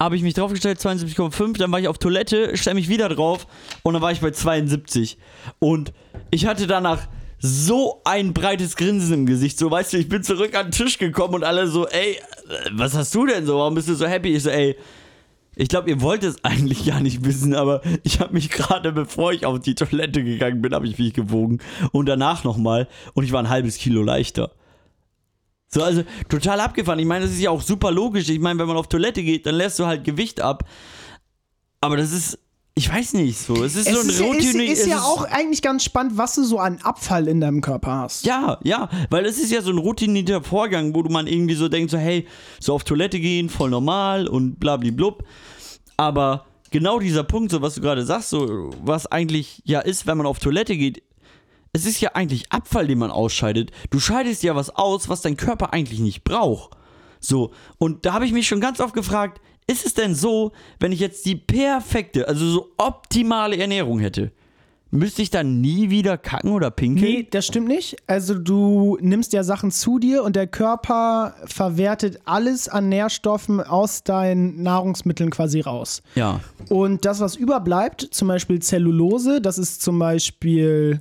habe ich mich draufgestellt, 72,5. Dann war ich auf Toilette, stelle mich wieder drauf und dann war ich bei 72. Und ich hatte danach so ein breites Grinsen im Gesicht. So, weißt du, ich bin zurück an den Tisch gekommen und alle so, ey, was hast du denn so? Warum bist du so happy? Ich so, ey, ich glaube, ihr wollt es eigentlich gar nicht wissen, aber ich habe mich gerade, bevor ich auf die Toilette gegangen bin, habe ich mich gewogen. Und danach nochmal. Und ich war ein halbes Kilo leichter. So, also total abgefahren. Ich meine, das ist ja auch super logisch. Ich meine, wenn man auf Toilette geht, dann lässt du halt Gewicht ab. Aber das ist, ich weiß nicht so. Es ist so ein ist, ja- ist, Routine. ist es ja auch eigentlich ganz spannend, was du so an Abfall in deinem Körper hast. Ja, ja, weil es ist ja so ein routinierter Vorgang, wo du man irgendwie so denkt, so hey, so auf Toilette gehen, voll normal und blablablub. Aber genau dieser Punkt, so was du gerade sagst, so was eigentlich ja ist, wenn man auf Toilette geht, es ist ja eigentlich Abfall, den man ausscheidet. Du scheidest ja was aus, was dein Körper eigentlich nicht braucht. So, und da habe ich mich schon ganz oft gefragt, ist es denn so, wenn ich jetzt die perfekte, also so optimale Ernährung hätte, müsste ich dann nie wieder kacken oder pinkeln? Nee, das stimmt nicht. Also du nimmst ja Sachen zu dir und der Körper verwertet alles an Nährstoffen aus deinen Nahrungsmitteln quasi raus. Ja. Und das, was überbleibt, zum Beispiel Zellulose, das ist zum Beispiel,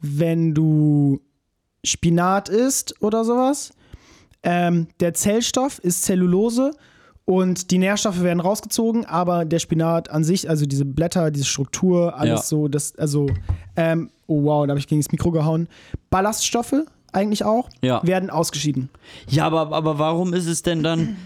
wenn du Spinat isst oder sowas. Ähm, der Zellstoff ist Zellulose und die Nährstoffe werden rausgezogen, aber der Spinat an sich, also diese Blätter, diese Struktur, alles Ja. so, das, also, ähm, oh wow, da habe ich gegen das Mikro gehauen. Ballaststoffe eigentlich auch, Ja. werden ausgeschieden. Ja, aber, aber warum ist es denn dann.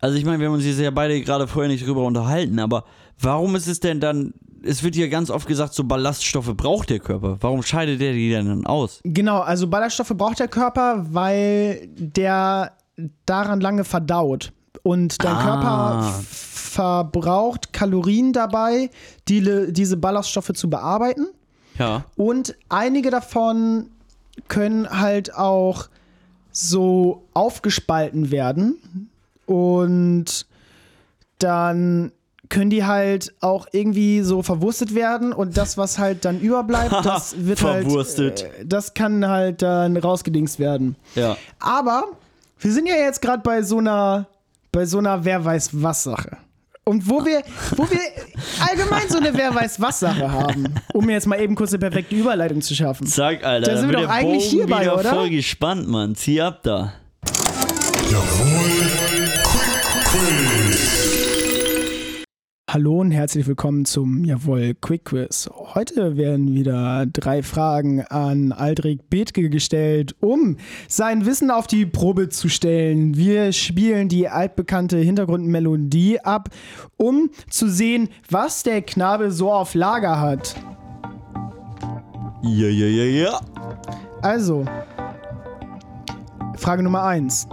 Also, ich meine, wir haben uns hier ja beide gerade vorher nicht drüber unterhalten, aber warum ist es denn dann. Es wird hier ganz oft gesagt, so Ballaststoffe braucht der Körper. Warum scheidet der die denn dann aus? Genau, also Ballaststoffe braucht der Körper, weil der daran lange verdaut. Und dein Ah. Körper verbraucht Kalorien dabei, die, diese Ballaststoffe zu bearbeiten. Ja. Und einige davon können halt auch so aufgespalten werden. Und dann können die halt auch irgendwie so verwurstet werden und das, was halt dann überbleibt, das wird Verwurstet. halt, das kann halt dann rausgedingst werden. Ja. Aber wir sind ja jetzt gerade bei so einer, bei so einer Wer weiß was Sache. Und wo wir, wo wir allgemein so eine Wer weiß was Sache haben, um jetzt mal eben kurz eine perfekte Überleitung zu schaffen. Zack, Alter. Da sind wir doch eigentlich Bogen hierbei, wieder oder? voll gespannt, Mann. Zieh ab da. Hallo und herzlich willkommen zum Jawohl Quick Quiz. Heute werden wieder drei Fragen an Aldrich Bethke gestellt, um sein Wissen auf die Probe zu stellen. Wir spielen die altbekannte Hintergrundmelodie ab, um zu sehen, was der Knabe so auf Lager hat. Ja, ja, ja, ja. Also, Frage Nummer 1.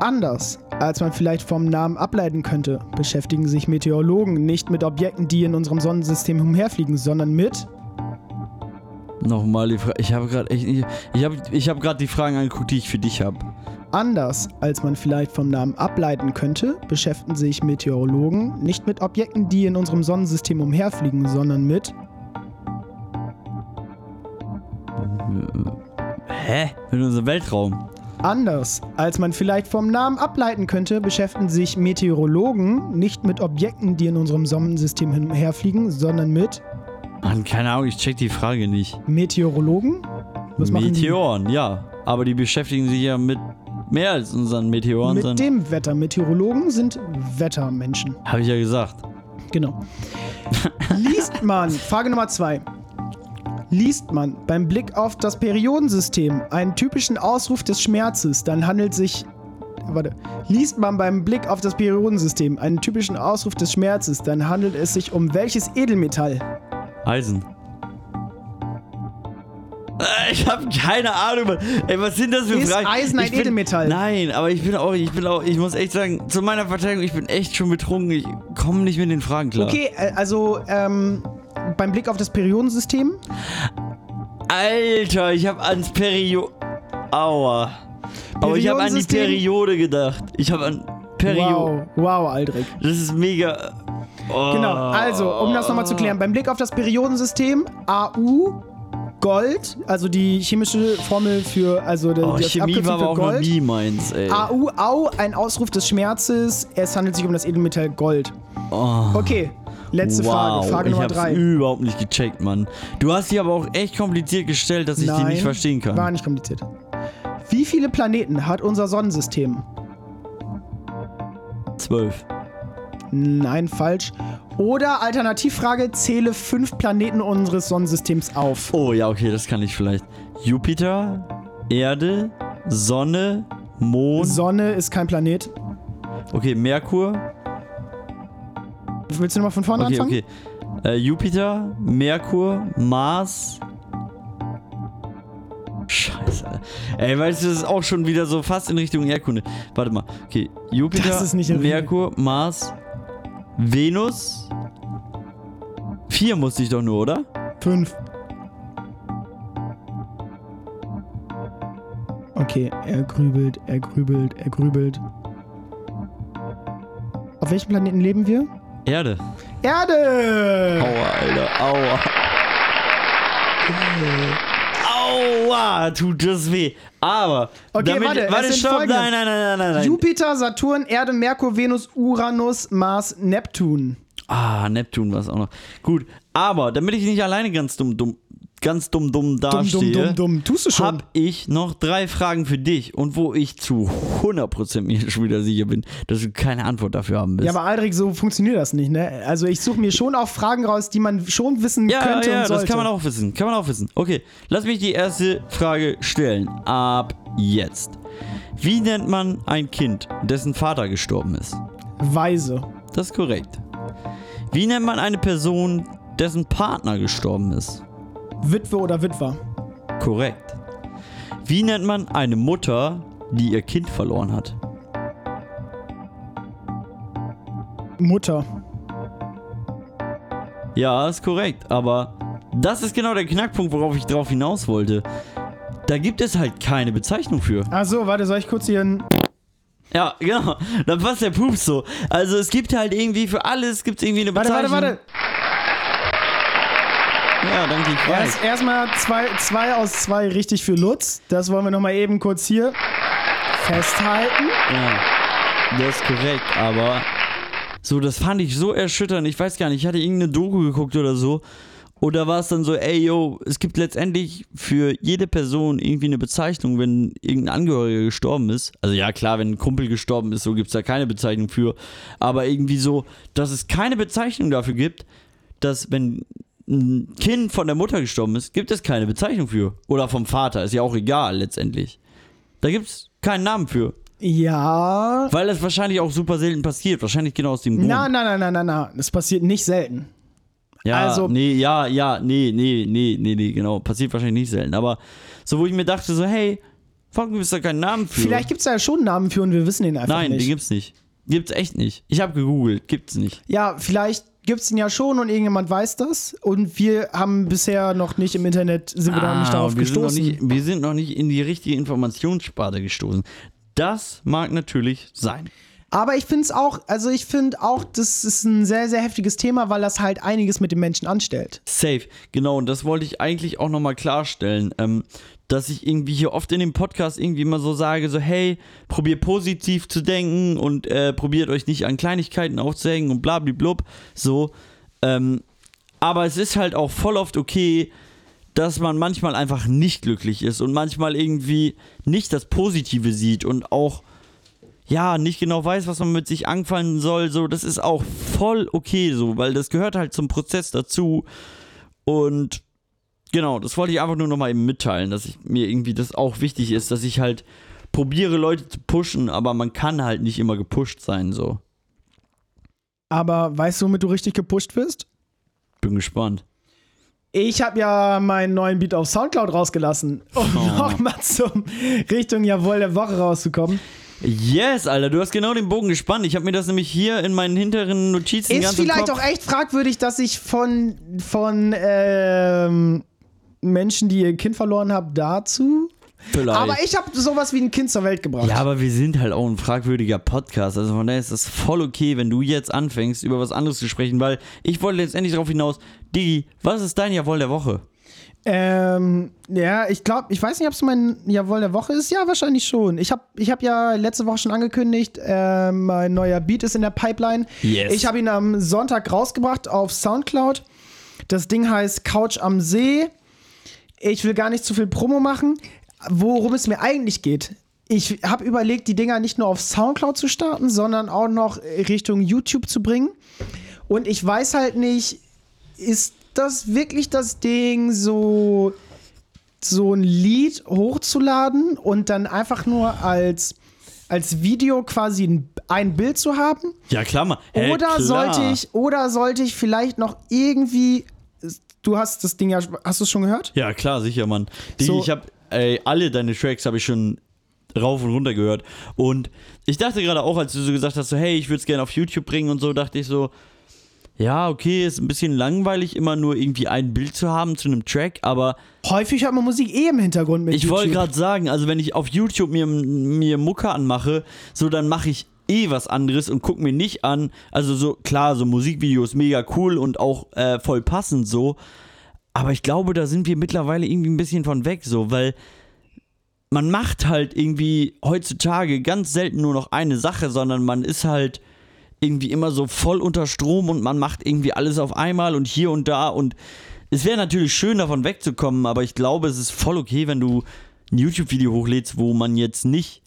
Anders als man vielleicht vom Namen ableiten könnte, beschäftigen sich Meteorologen nicht mit Objekten, die in unserem Sonnensystem umherfliegen, sondern mit Nochmal die Frage. Ich habe gerade echt. Ich, ich habe ich hab gerade die Fragen angeguckt, die ich für dich habe. Anders als man vielleicht vom Namen ableiten könnte, beschäftigen sich Meteorologen nicht mit Objekten, die in unserem Sonnensystem umherfliegen, sondern mit Hä? Mit unserem Weltraum. Anders als man vielleicht vom Namen ableiten könnte, beschäftigen sich Meteorologen nicht mit Objekten, die in unserem Sonnensystem hin und her fliegen, sondern mit Mann, keine Ahnung, ich check die Frage nicht. Meteorologen? Was? Meteoren, ja. Aber die beschäftigen sich ja mit mehr als unseren Meteoren. Mit dem Wetter. Meteorologen sind Wettermenschen. Hab ich ja gesagt. Genau. Liest man, Frage Nummer zwei. Liest man beim Blick auf das Periodensystem einen typischen Ausruf des Schmerzes, dann handelt sich. Warte. Liest man beim Blick auf das Periodensystem einen typischen Ausruf des Schmerzes, dann handelt es sich um welches Edelmetall? Eisen. Äh, Ich habe keine Ahnung. Ey, was sind das für Ist Fragen? Eisen ein bin, Edelmetall? Nein, aber ich bin auch, ich bin auch, ich muss echt sagen, zu meiner Verteidigung, ich bin echt schon betrunken. Ich komme nicht mit den Fragen klar. Okay, äh, also ähm, beim Blick auf das Periodensystem. Alter, ich habe ans Perio. Aua. Aber ich habe an die? Periode gedacht. Ich habe an Periode. Wow, wow, Aldrich. Das ist mega. Oh. Genau, also, um das nochmal zu klären, beim Blick auf das Periodensystem, AU, Gold, also die chemische Formel für, also der, Oh, das Chemie Abkürzung war aber für auch noch Gold. nie meins, ey. AU, Au, ein Ausruf des Schmerzes, es handelt sich um das Edelmetall Gold. Oh. Okay, letzte wow, Frage, Frage ich Nummer hab's drei. überhaupt nicht gecheckt, Mann. Du hast die aber auch echt kompliziert gestellt, dass ich die nicht verstehen kann. war nicht kompliziert. Wie viele Planeten hat unser Sonnensystem? Zwölf. Nein, falsch. Oder Alternativfrage, zähle fünf Planeten unseres Sonnensystems auf. Oh ja, okay, das kann ich vielleicht. Jupiter, Erde, Sonne, Mond. Sonne ist kein Planet. Okay, Merkur. Willst du nochmal von vorne Okay, anfangen? okay. Äh, Jupiter, Merkur, Mars. Scheiße. Ey, weißt du, das ist auch schon wieder so fast in Richtung Erdkunde. Warte mal. Okay, Jupiter, Merkur, Mars, Venus. Vier musste ich doch nur, oder? Fünf. Okay, er grübelt, er grübelt, er grübelt. Auf welchem Planeten leben wir? Erde. Erde! Aua, Alter, aua. Aua, tut das weh. Aber. Okay, damit, warte, warte es stopp. nein, nein, nein, nein, nein. Jupiter, Saturn, Erde, Merkur, Venus, Uranus, Mars, Neptun. Ah, Neptun war es auch noch. Gut, aber damit ich nicht alleine ganz dumm, dumm, ganz dumm, dumm dastehe, dumm, dumm, dumm. Tust du schon? habe ich noch drei Fragen für dich und wo ich zu 100% mir schon wieder sicher bin, dass du keine Antwort dafür haben wirst. ja, aber Aldrich, so funktioniert das nicht, ne? Also ich suche mir schon auch Fragen raus, die man schon wissen ja, könnte ja, und sollte. das kann man auch wissen. Kann man auch wissen. Okay, lass mich die erste Frage stellen. Ab jetzt. Wie nennt man ein Kind, dessen Vater gestorben ist? Weise. Das ist korrekt. Wie nennt man eine Person, dessen Partner gestorben ist? Witwe oder Witwer. Korrekt. Wie nennt man eine Mutter, die ihr Kind verloren hat? Mutter. Ja, ist korrekt, aber das ist genau der Knackpunkt, worauf ich drauf hinaus wollte. Da gibt es halt keine Bezeichnung für. Achso, warte, soll ich kurz hier ein. Ja, genau. Dann passt der Pups so. Also es gibt halt irgendwie für alles gibt es irgendwie eine Warte, Bezeichnung. warte, warte. Ja, danke, ich weiß. Erst, erstmal zwei, zwei aus zwei richtig für Lutz. Das wollen wir nochmal eben kurz hier festhalten. Ja, das ist korrekt, aber so, das fand ich so erschütternd. Ich weiß gar nicht, ich hatte irgendeine Doku geguckt oder so. Oder war es dann so, ey, yo, es gibt letztendlich für jede Person irgendwie eine Bezeichnung, wenn irgendein Angehöriger gestorben ist. Also ja, klar, wenn ein Kumpel gestorben ist, so gibt es da keine Bezeichnung für. Aber irgendwie so, dass es keine Bezeichnung dafür gibt, dass wenn ein Kind von der Mutter gestorben ist, gibt es keine Bezeichnung für. Oder vom Vater, ist ja auch egal letztendlich. Da gibt es keinen Namen für. Ja. Weil das wahrscheinlich auch super selten passiert. Wahrscheinlich genau aus dem Grund. Na, na, na, na, na, na. Das passiert nicht selten. ja, also- nee, ja, ja, nee, nee, nee, nee, nee, genau. Passiert wahrscheinlich nicht selten. Aber so, wo ich mir dachte, so, hey, warum gibt es da keinen Namen für? Vielleicht gibt es da ja schon einen Namen für und wir wissen ihn einfach Nein, nicht. den gibt's nicht. Gibt's echt nicht. Ich habe gegoogelt, gibt's nicht. ja, vielleicht gibt es ihn ja schon und irgendjemand weiß das. Und wir haben bisher noch nicht im Internet, sind wir da noch nicht darauf Ah, wir gestoßen. Sind nicht, wir sind noch nicht in die richtige Informationssparte gestoßen. Das mag natürlich sein. Aber ich finde es auch, also ich finde auch, das ist ein sehr, sehr heftiges Thema, weil das halt einiges mit den Menschen anstellt. Safe, genau, und das wollte ich eigentlich auch nochmal klarstellen, ähm, dass ich irgendwie hier oft in dem Podcast irgendwie immer so sage, so hey, probiert positiv zu denken und äh, probiert euch nicht an Kleinigkeiten aufzuhängen und blablablub, so, ähm, aber es ist halt auch voll oft okay, dass man manchmal einfach nicht glücklich ist und manchmal irgendwie nicht das Positive sieht und auch ja, nicht genau weiß, was man mit sich anfangen soll, so, das ist auch voll okay so, weil das gehört halt zum Prozess dazu. Und genau, das wollte ich einfach nur nochmal eben mitteilen, dass ich, mir irgendwie das auch wichtig ist, dass ich halt probiere, Leute zu pushen, aber man kann halt nicht immer gepusht sein, so. Aber weißt du, womit du richtig gepusht wirst? Bin gespannt. Ich habe ja meinen neuen Beat auf Soundcloud rausgelassen, um Oh. nochmal zum Richtung Jawohl der Woche rauszukommen. Yes, Alter, du hast genau den Bogen gespannt. Ich habe mir das nämlich hier in meinen hinteren Notizen Ist vielleicht auch echt fragwürdig, dass ich von, von ähm, Menschen, die ihr Kind verloren haben, dazu. Vielleicht. Aber ich habe sowas wie ein Kind zur Welt gebracht. Ja, aber wir sind halt auch ein fragwürdiger Podcast. Also von daher ist es voll okay, wenn du jetzt anfängst, über was anderes zu sprechen, weil ich wollte letztendlich darauf hinaus, Digi, was ist dein Jawohl der Woche? Ähm, ja, ich glaube, ich weiß nicht, ob es mein Jawohl der Woche ist. Ja, wahrscheinlich schon. Ich habe ich hab ja letzte Woche schon angekündigt, äh, mein neuer Beat ist in der Pipeline. Yes. Ich habe ihn am Sonntag rausgebracht auf Soundcloud. Das Ding heißt Couch am See. Ich will gar nicht zu viel Promo machen. Worum es mir eigentlich geht. Ich habe überlegt, die Dinger nicht nur auf Soundcloud zu starten, sondern auch noch Richtung YouTube zu bringen. Und ich weiß halt nicht, ist das wirklich das Ding, so, so ein Lied hochzuladen und dann einfach nur als, als Video quasi ein, ein Bild zu haben? Ja, klar mal. Hä, Oder klar. sollte ich, oder sollte ich vielleicht noch irgendwie. Du hast das Ding ja, hast du es schon gehört? Ja, klar, sicher, Mann. Digi, So- ich habe alle deine Tracks habe ich schon rauf und runter gehört. Und ich dachte gerade auch, als du so gesagt hast, so, hey, ich würde es gerne auf YouTube bringen und so, dachte ich so, ja, okay, ist ein bisschen langweilig, immer nur irgendwie ein Bild zu haben zu einem Track, aber Häufig hört man Musik eh im Hintergrund mit Ich wollte gerade sagen, also wenn ich auf YouTube mir, mir Mucke anmache, so dann mache ich eh was anderes und guck mir nicht an. Also so, klar, so Musikvideos mega cool und auch äh, voll passend so. Aber ich glaube, da sind wir mittlerweile irgendwie ein bisschen von weg, so, weil man macht halt irgendwie heutzutage ganz selten nur noch eine Sache, sondern man ist halt irgendwie immer so voll unter Strom und man macht irgendwie alles auf einmal und hier und da und es wäre natürlich schön davon wegzukommen, aber ich glaube, es ist voll okay, wenn du ein YouTube-Video hochlädst, wo man jetzt nicht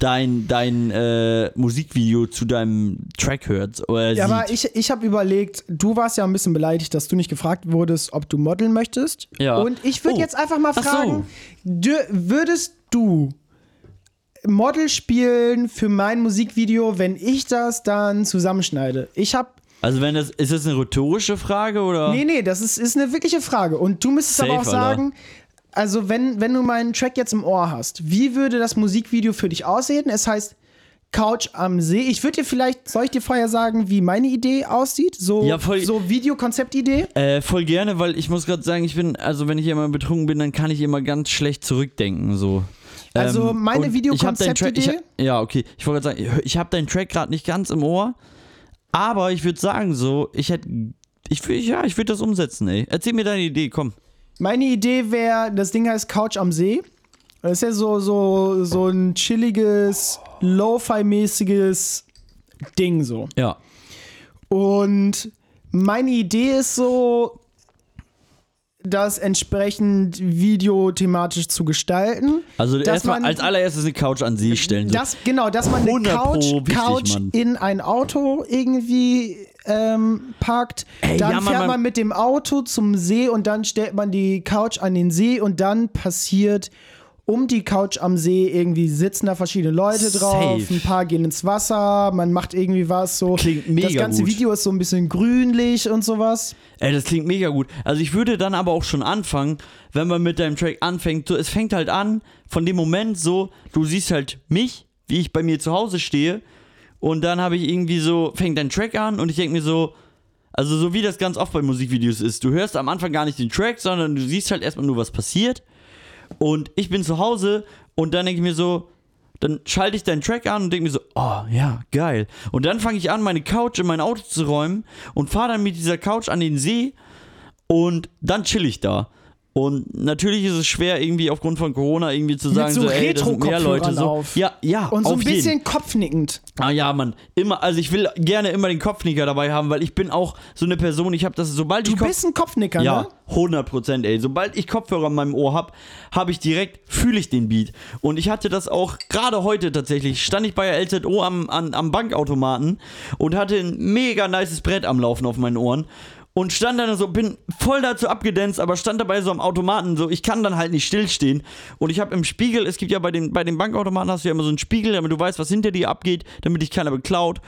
dein, dein äh, Musikvideo zu deinem Track hört oder Ja, sieht. aber ich, ich habe überlegt, du warst ja ein bisschen beleidigt, dass du nicht gefragt wurdest, ob du modeln möchtest. Ja. Und ich würde Oh. jetzt einfach mal so. fragen, dür- würdest du Model spielen für mein Musikvideo, wenn ich das dann zusammenschneide? Ich habe also wenn das, ist das eine rhetorische Frage oder? Nee, nee, das ist, ist eine wirkliche Frage. Und du müsstest aber auch Safe, Alter. Also wenn, wenn du meinen Track jetzt im Ohr hast, wie würde das Musikvideo für dich aussehen? Es heißt Couch am See. Ich würde dir vielleicht, soll ich dir vorher sagen, wie meine Idee aussieht? So, Ja, voll- so Videokonzeptidee? Äh, voll gerne, weil ich muss gerade sagen, ich bin, also wenn ich immer betrunken bin, dann kann ich immer ganz schlecht zurückdenken, so. Also meine hab deinen Track- Videokonzeptidee? Ja, okay. Ich wollte gerade sagen, ich habe deinen Track gerade nicht ganz im Ohr, aber ich würde sagen so, ich hätte, ich ja, ich würde das umsetzen, ey. Erzähl mir deine Idee, komm. Meine Idee wäre, das Ding heißt Couch am See. Das ist ja so, so, so ein chilliges, Lo-Fi-mäßiges Ding so. Ja. Und meine Idee ist so, das entsprechend videothematisch zu gestalten. Also erstmal als allererstes eine Couch an See stellen. So. Das, genau, dass man eine 100 pro Couch, wichtig, Couch in ein Auto irgendwie ähm, parkt. Ey, dann ja, Mann, fährt man mit dem Auto zum See und dann stellt man die Couch an den See und dann passiert um die Couch am See irgendwie sitzen da verschiedene Leute drauf, Safe. ein paar gehen ins Wasser, man macht irgendwie was so. Klingt mega Das ganze gut. Video ist so ein bisschen grünlich und sowas. Ey, das klingt mega gut. Also ich würde dann aber auch schon anfangen, wenn man mit deinem Track anfängt. So, es fängt halt an, von dem Moment so, du siehst halt mich, wie ich bei mir zu Hause stehe. Und dann habe ich irgendwie so, fängt dein Track an und ich denke mir so, also so wie das ganz oft bei Musikvideos ist, du hörst am Anfang gar nicht den Track, sondern du siehst halt erstmal nur, was passiert. Und ich bin zu Hause und dann denke ich mir so, dann schalte ich deinen Track an und denke mir so, oh ja, geil. Und dann fange ich an, meine Couch in mein Auto zu räumen und fahre dann mit dieser Couch an den See und dann chill ich da. Und natürlich ist es schwer, irgendwie aufgrund von Corona irgendwie zu sagen, so so, ey, das sind mehr Leute so. auf. Ja, ja, Und so ein jeden. bisschen kopfnickend. Ah ja, Mann, immer, also ich will gerne immer den Kopfnicker dabei haben, weil ich bin auch so eine Person, ich habe das, sobald Du ich Kopf bist ein Kopfnicker, ja, ne? 100 Prozent, ey. Sobald ich Kopfhörer in meinem Ohr hab, habe ich direkt, fühle ich den Beat. Und ich hatte das auch gerade heute tatsächlich. Stand ich bei der LZO am, an, am Bankautomaten und hatte ein mega nices Brett am Laufen auf meinen Ohren. Und stand dann so, bin voll dazu abgedanzt, aber stand dabei so am Automaten, so, ich kann dann halt nicht stillstehen. Und ich habe im Spiegel, es gibt ja bei den, bei den Bankautomaten hast du ja immer so einen Spiegel, damit du weißt, was hinter dir abgeht, damit dich keiner beklaut.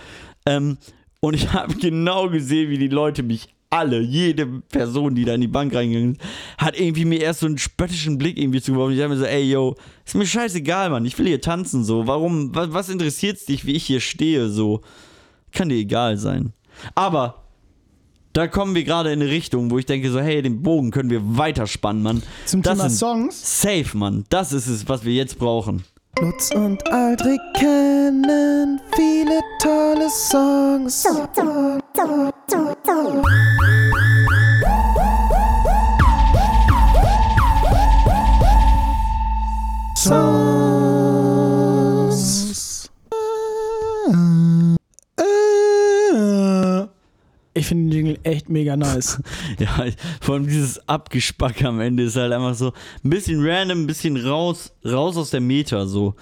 Ähm, und ich habe genau gesehen, wie die Leute mich alle, jede Person, die da in die Bank reingegangen ist, hat irgendwie mir erst so einen spöttischen Blick irgendwie zugeworfen. Ich habe mir so, ey, yo, ist mir scheißegal, Mann. Ich will hier tanzen, so. Warum, was, was interessiert's dich, wie ich hier stehe, so? Kann dir egal sein. Aber da kommen wir gerade in eine Richtung, wo ich denke so, hey, den Bogen können wir weiterspannen, Mann. Zum das Thema sind Songs. Safe, Mann. Das ist es, was wir jetzt brauchen. Lutz und Aldrich kennen viele tolle Songs. Songs. Mega nice. Ja, vor allem dieses Abgespack am Ende ist halt einfach so ein bisschen random, ein bisschen raus, raus aus der Meta, so.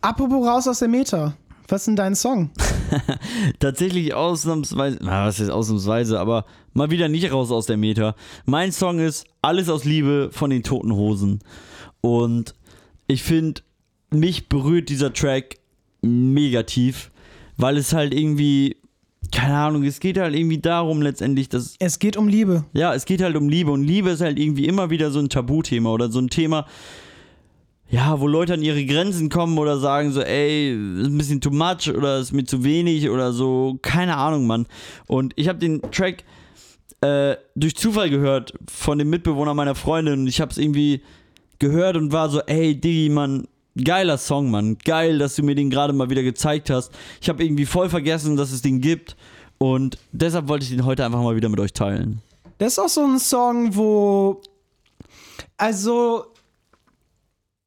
Apropos raus aus der Meta. Was ist denn dein Song? Tatsächlich ausnahmsweise, na, was ist ausnahmsweise, aber mal wieder nicht raus aus der Meta. Mein Song ist Alles aus Liebe von den Toten Hosen. Und ich finde, mich berührt dieser Track mega tief, weil es halt irgendwie, keine Ahnung, es geht halt irgendwie darum letztendlich, dass Es geht um Liebe. ja, es geht halt um Liebe und Liebe ist halt irgendwie immer wieder so ein Tabuthema oder so ein Thema, ja, wo Leute an ihre Grenzen kommen oder sagen so, ey, ist ein bisschen too much oder ist mir zu wenig oder so, keine Ahnung, Mann. Und ich habe den Track äh, durch Zufall gehört von dem Mitbewohner meiner Freundin und ich habe es irgendwie gehört und war so, ey, Diggi, Mann, geiler Song, Mann, geil, dass du mir den gerade mal wieder gezeigt hast. Ich habe irgendwie voll vergessen, dass es den gibt und deshalb wollte ich den heute einfach mal wieder mit euch teilen. Das ist auch so ein Song, wo. Also.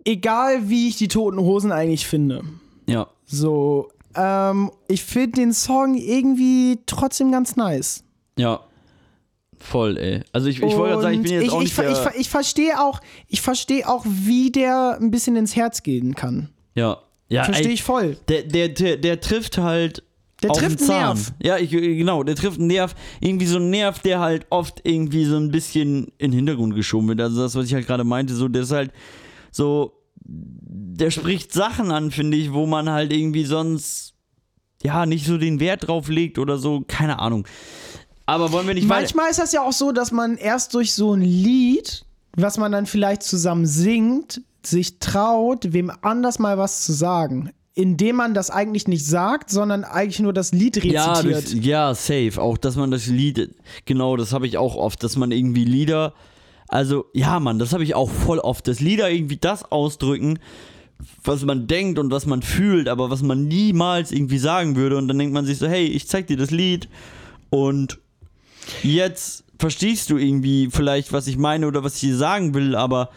Egal wie ich die toten Hosen eigentlich finde. Ja. So. Ähm, ich finde den Song irgendwie trotzdem ganz nice. Ja. Voll, ey. Also ich, ich wollte gerade sagen, ich bin jetzt ich, auch ich, nicht ver- der, ich, ich verstehe auch, ich verstehe auch, wie der ein bisschen ins Herz gehen kann. Ja. Ja, Verstehe ich voll. Der, der, der, der trifft halt Der trifft einen Zahn. Nerv. Ja, ich, genau, der trifft einen Nerv. Irgendwie so einen Nerv, der halt oft irgendwie so ein bisschen in den Hintergrund geschoben wird. Also das, was ich halt gerade meinte, so, der ist halt so, der spricht Sachen an, finde ich, wo man halt irgendwie sonst, ja, nicht so den Wert drauf legt oder so, keine Ahnung. Aber wollen wir nicht weiter... Manchmal ist das ja auch so, dass man erst durch so ein Lied, was man dann vielleicht zusammen singt, sich traut, wem anders mal was zu sagen. Indem man das eigentlich nicht sagt, sondern eigentlich nur das Lied Ja, rezitiert. durch, ja, safe. Auch, dass man das Lied, genau, das habe ich auch oft, dass man irgendwie Lieder, also, ja, Mann, das habe ich auch voll oft, dass Lieder irgendwie das ausdrücken, was man denkt und was man fühlt, aber was man niemals irgendwie sagen würde. Und dann denkt man sich so, hey, ich zeig dir das Lied und jetzt verstehst du irgendwie vielleicht, was ich meine oder was ich dir sagen will, aber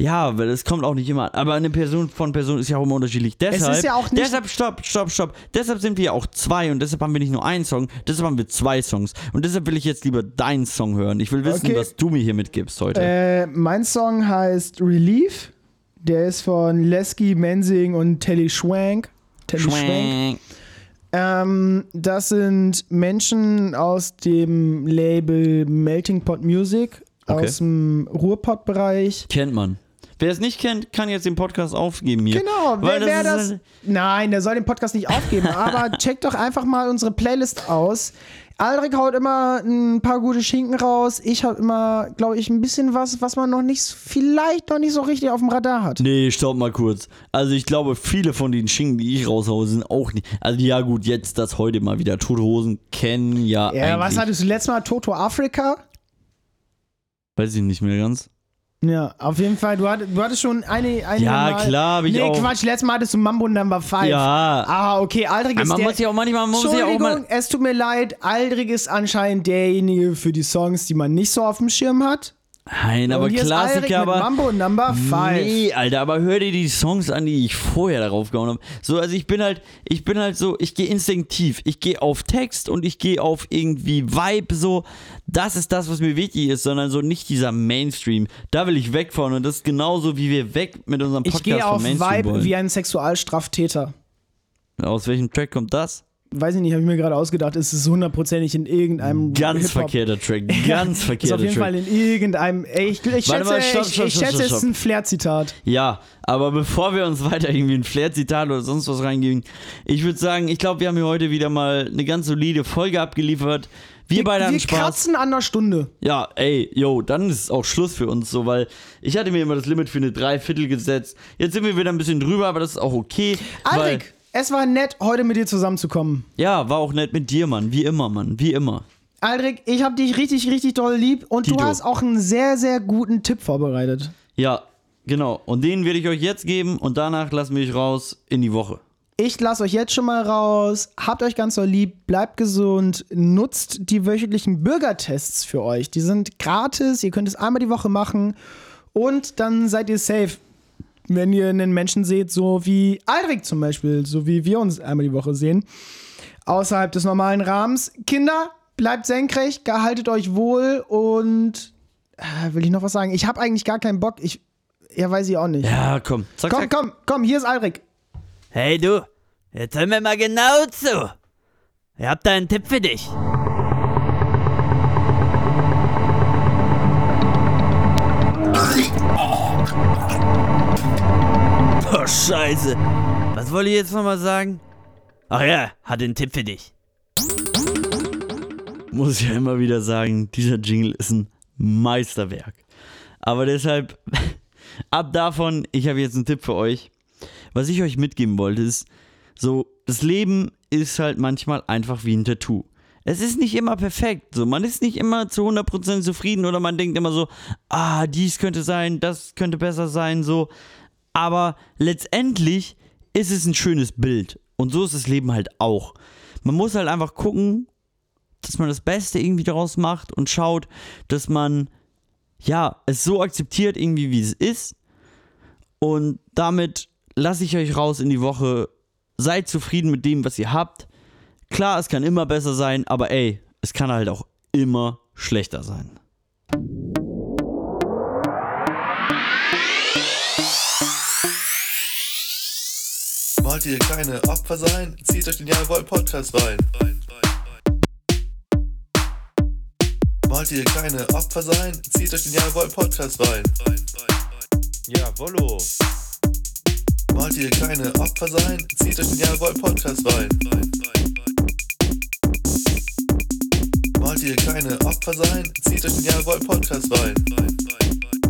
ja, weil es kommt auch nicht immer. Aber eine Person von Person ist ja auch immer unterschiedlich. Deshalb, ist ja auch nicht- deshalb, stopp, stopp, stopp. Deshalb sind wir ja auch zwei und deshalb haben wir nicht nur einen Song, deshalb haben wir zwei Songs. Und deshalb will ich jetzt lieber deinen Song hören. Ich will wissen, Okay. was du mir hier mitgibst heute. Äh, mein Song heißt Relief. Der ist von Lesky Mensing und Telly Schwank. Telly Schwank. Schwank. Ähm, das sind Menschen aus dem Label Melting Pot Music Okay. aus dem Ruhrpott-Bereich. Kennt man. Wer es nicht kennt, kann jetzt den Podcast aufgeben hier. Genau, wer, wer das. halt- Nein, der soll den Podcast nicht aufgeben, aber checkt doch einfach mal unsere Playlist aus. Aldrich haut immer ein paar gute Schinken raus. Ich hab immer, glaube ich, ein bisschen was, was man noch nicht, vielleicht noch nicht so richtig auf dem Radar hat. Nee, stopp mal kurz. Also ich glaube, viele von den Schinken, die ich raushaue, sind auch nicht. Also ja gut, jetzt das heute mal wieder. Tote Hosen kennen ja, Ja, was eigentlich. hattest du letztes Mal? Toto Afrika? Weiß ich nicht mehr ganz. Ja, auf jeden Fall. Du, hatt, du hattest schon eine. eine Ja, Mal, klar, hab ich nee, auch. Quatsch, letztes Mal hattest du Mambo Number 5. Ja. Ah, okay, Aldrich ist man der. muss ja auch manchmal, man muss ja auch mal. es tut mir leid. Aldrich ist anscheinend derjenige für die Songs, die man nicht so auf dem Schirm hat. Nein, aber Klassiker, aber. Mambo Number 5. Nee, Alter, aber hör dir die Songs an, die ich vorher darauf gehauen habe. So, also ich bin halt, ich bin halt so, ich gehe instinktiv. Ich gehe auf Text und ich gehe auf irgendwie Vibe, so. Das ist das, was mir wichtig ist, sondern so nicht dieser Mainstream. Da will ich weg von und das ist genauso, wie wir weg mit unserem Ich Podcast gehe auf vom Mainstream Vibe wollen. wie ein Sexualstraftäter. Aus welchem Track kommt das? Weiß ich nicht, habe ich mir gerade ausgedacht, ist es hundertprozentig in irgendeinem Ganz verkehrter Track, ganz Ist verkehrter auf jeden Track. Fall in irgendeinem. Ey, ich, ich schätze, mal, stopp, ich, stopp, ich stopp, schätze es ist ein Flair-Zitat. Ja, aber bevor wir uns weiter irgendwie ein Flair-Zitat oder sonst was reingehen, ich würde sagen, ich glaube, wir haben hier heute wieder mal eine ganz solide Folge abgeliefert. Wir, beide hatten wir Spaß. kratzen an der Stunde. Ja, ey, yo, dann ist es auch Schluss für uns so, weil ich hatte mir immer das Limit für eine Dreiviertel gesetzt. Jetzt sind wir wieder ein bisschen drüber, aber das ist auch okay. Aldrich, es war nett, heute mit dir zusammenzukommen. ja, war auch nett mit dir, Mann. Wie immer, Mann. Wie immer. Aldrich, ich habe dich richtig, richtig doll lieb und du Tito. hast auch einen sehr, sehr guten Tipp vorbereitet. Ja, genau. Und den werde ich euch jetzt geben und danach lassen wir euch raus in die Woche. Ich lasse euch jetzt schon mal raus. Habt euch ganz doll lieb, bleibt gesund, nutzt die wöchentlichen Bürgertests für euch. Die sind gratis, ihr könnt es einmal die Woche machen und dann seid ihr safe. Wenn ihr einen Menschen seht, so wie Aldrich zum Beispiel, so wie wir uns einmal die Woche sehen, außerhalb des normalen Rahmens. Kinder, bleibt senkrecht, gehaltet euch wohl und äh, will ich noch was sagen? Ich habe eigentlich gar keinen Bock. Ich, ja, weiß ich auch nicht. Ja, komm. Zack, Komm, zack. komm, komm, hier ist Aldrich. Hey du, jetzt hör mir mal genau zu. Ich hab da einen Tipp für dich. Oh, Scheiße. Was wollte ich jetzt nochmal sagen? Ach ja, hat einen Tipp für dich. muss ich ja immer wieder sagen, dieser Jingle ist ein Meisterwerk. Aber deshalb, ab davon, ich habe jetzt einen Tipp für euch. Was ich euch mitgeben wollte, ist, so, das Leben ist halt manchmal einfach wie ein Tattoo. Es ist nicht immer perfekt, so, man ist nicht immer zu 100% zufrieden oder man denkt immer so, ah, dies könnte sein, das könnte besser sein, so. Aber letztendlich ist es ein schönes Bild. Und so ist das Leben halt auch. Man muss halt einfach gucken, dass man das Beste irgendwie daraus macht und schaut, dass man ja es so akzeptiert irgendwie wie es ist und damit lasse ich euch raus in die Woche. Seid zufrieden mit dem, was ihr habt. Klar, es kann immer besser sein, aber ey, es kann halt auch immer schlechter sein. Wollt ihr keine Opfer sein? Zieht euch den Jawohl Podcast rein. Wollt ihr keine Opfer sein? Zieht euch den Jawohl Podcast rein. Jawollo. Wollt ihr keine Opfer sein? Zieht euch den Jawohl Podcast rein. Wollt ihr keine Opfer sein? Zieht euch den Jawohl Podcast rein.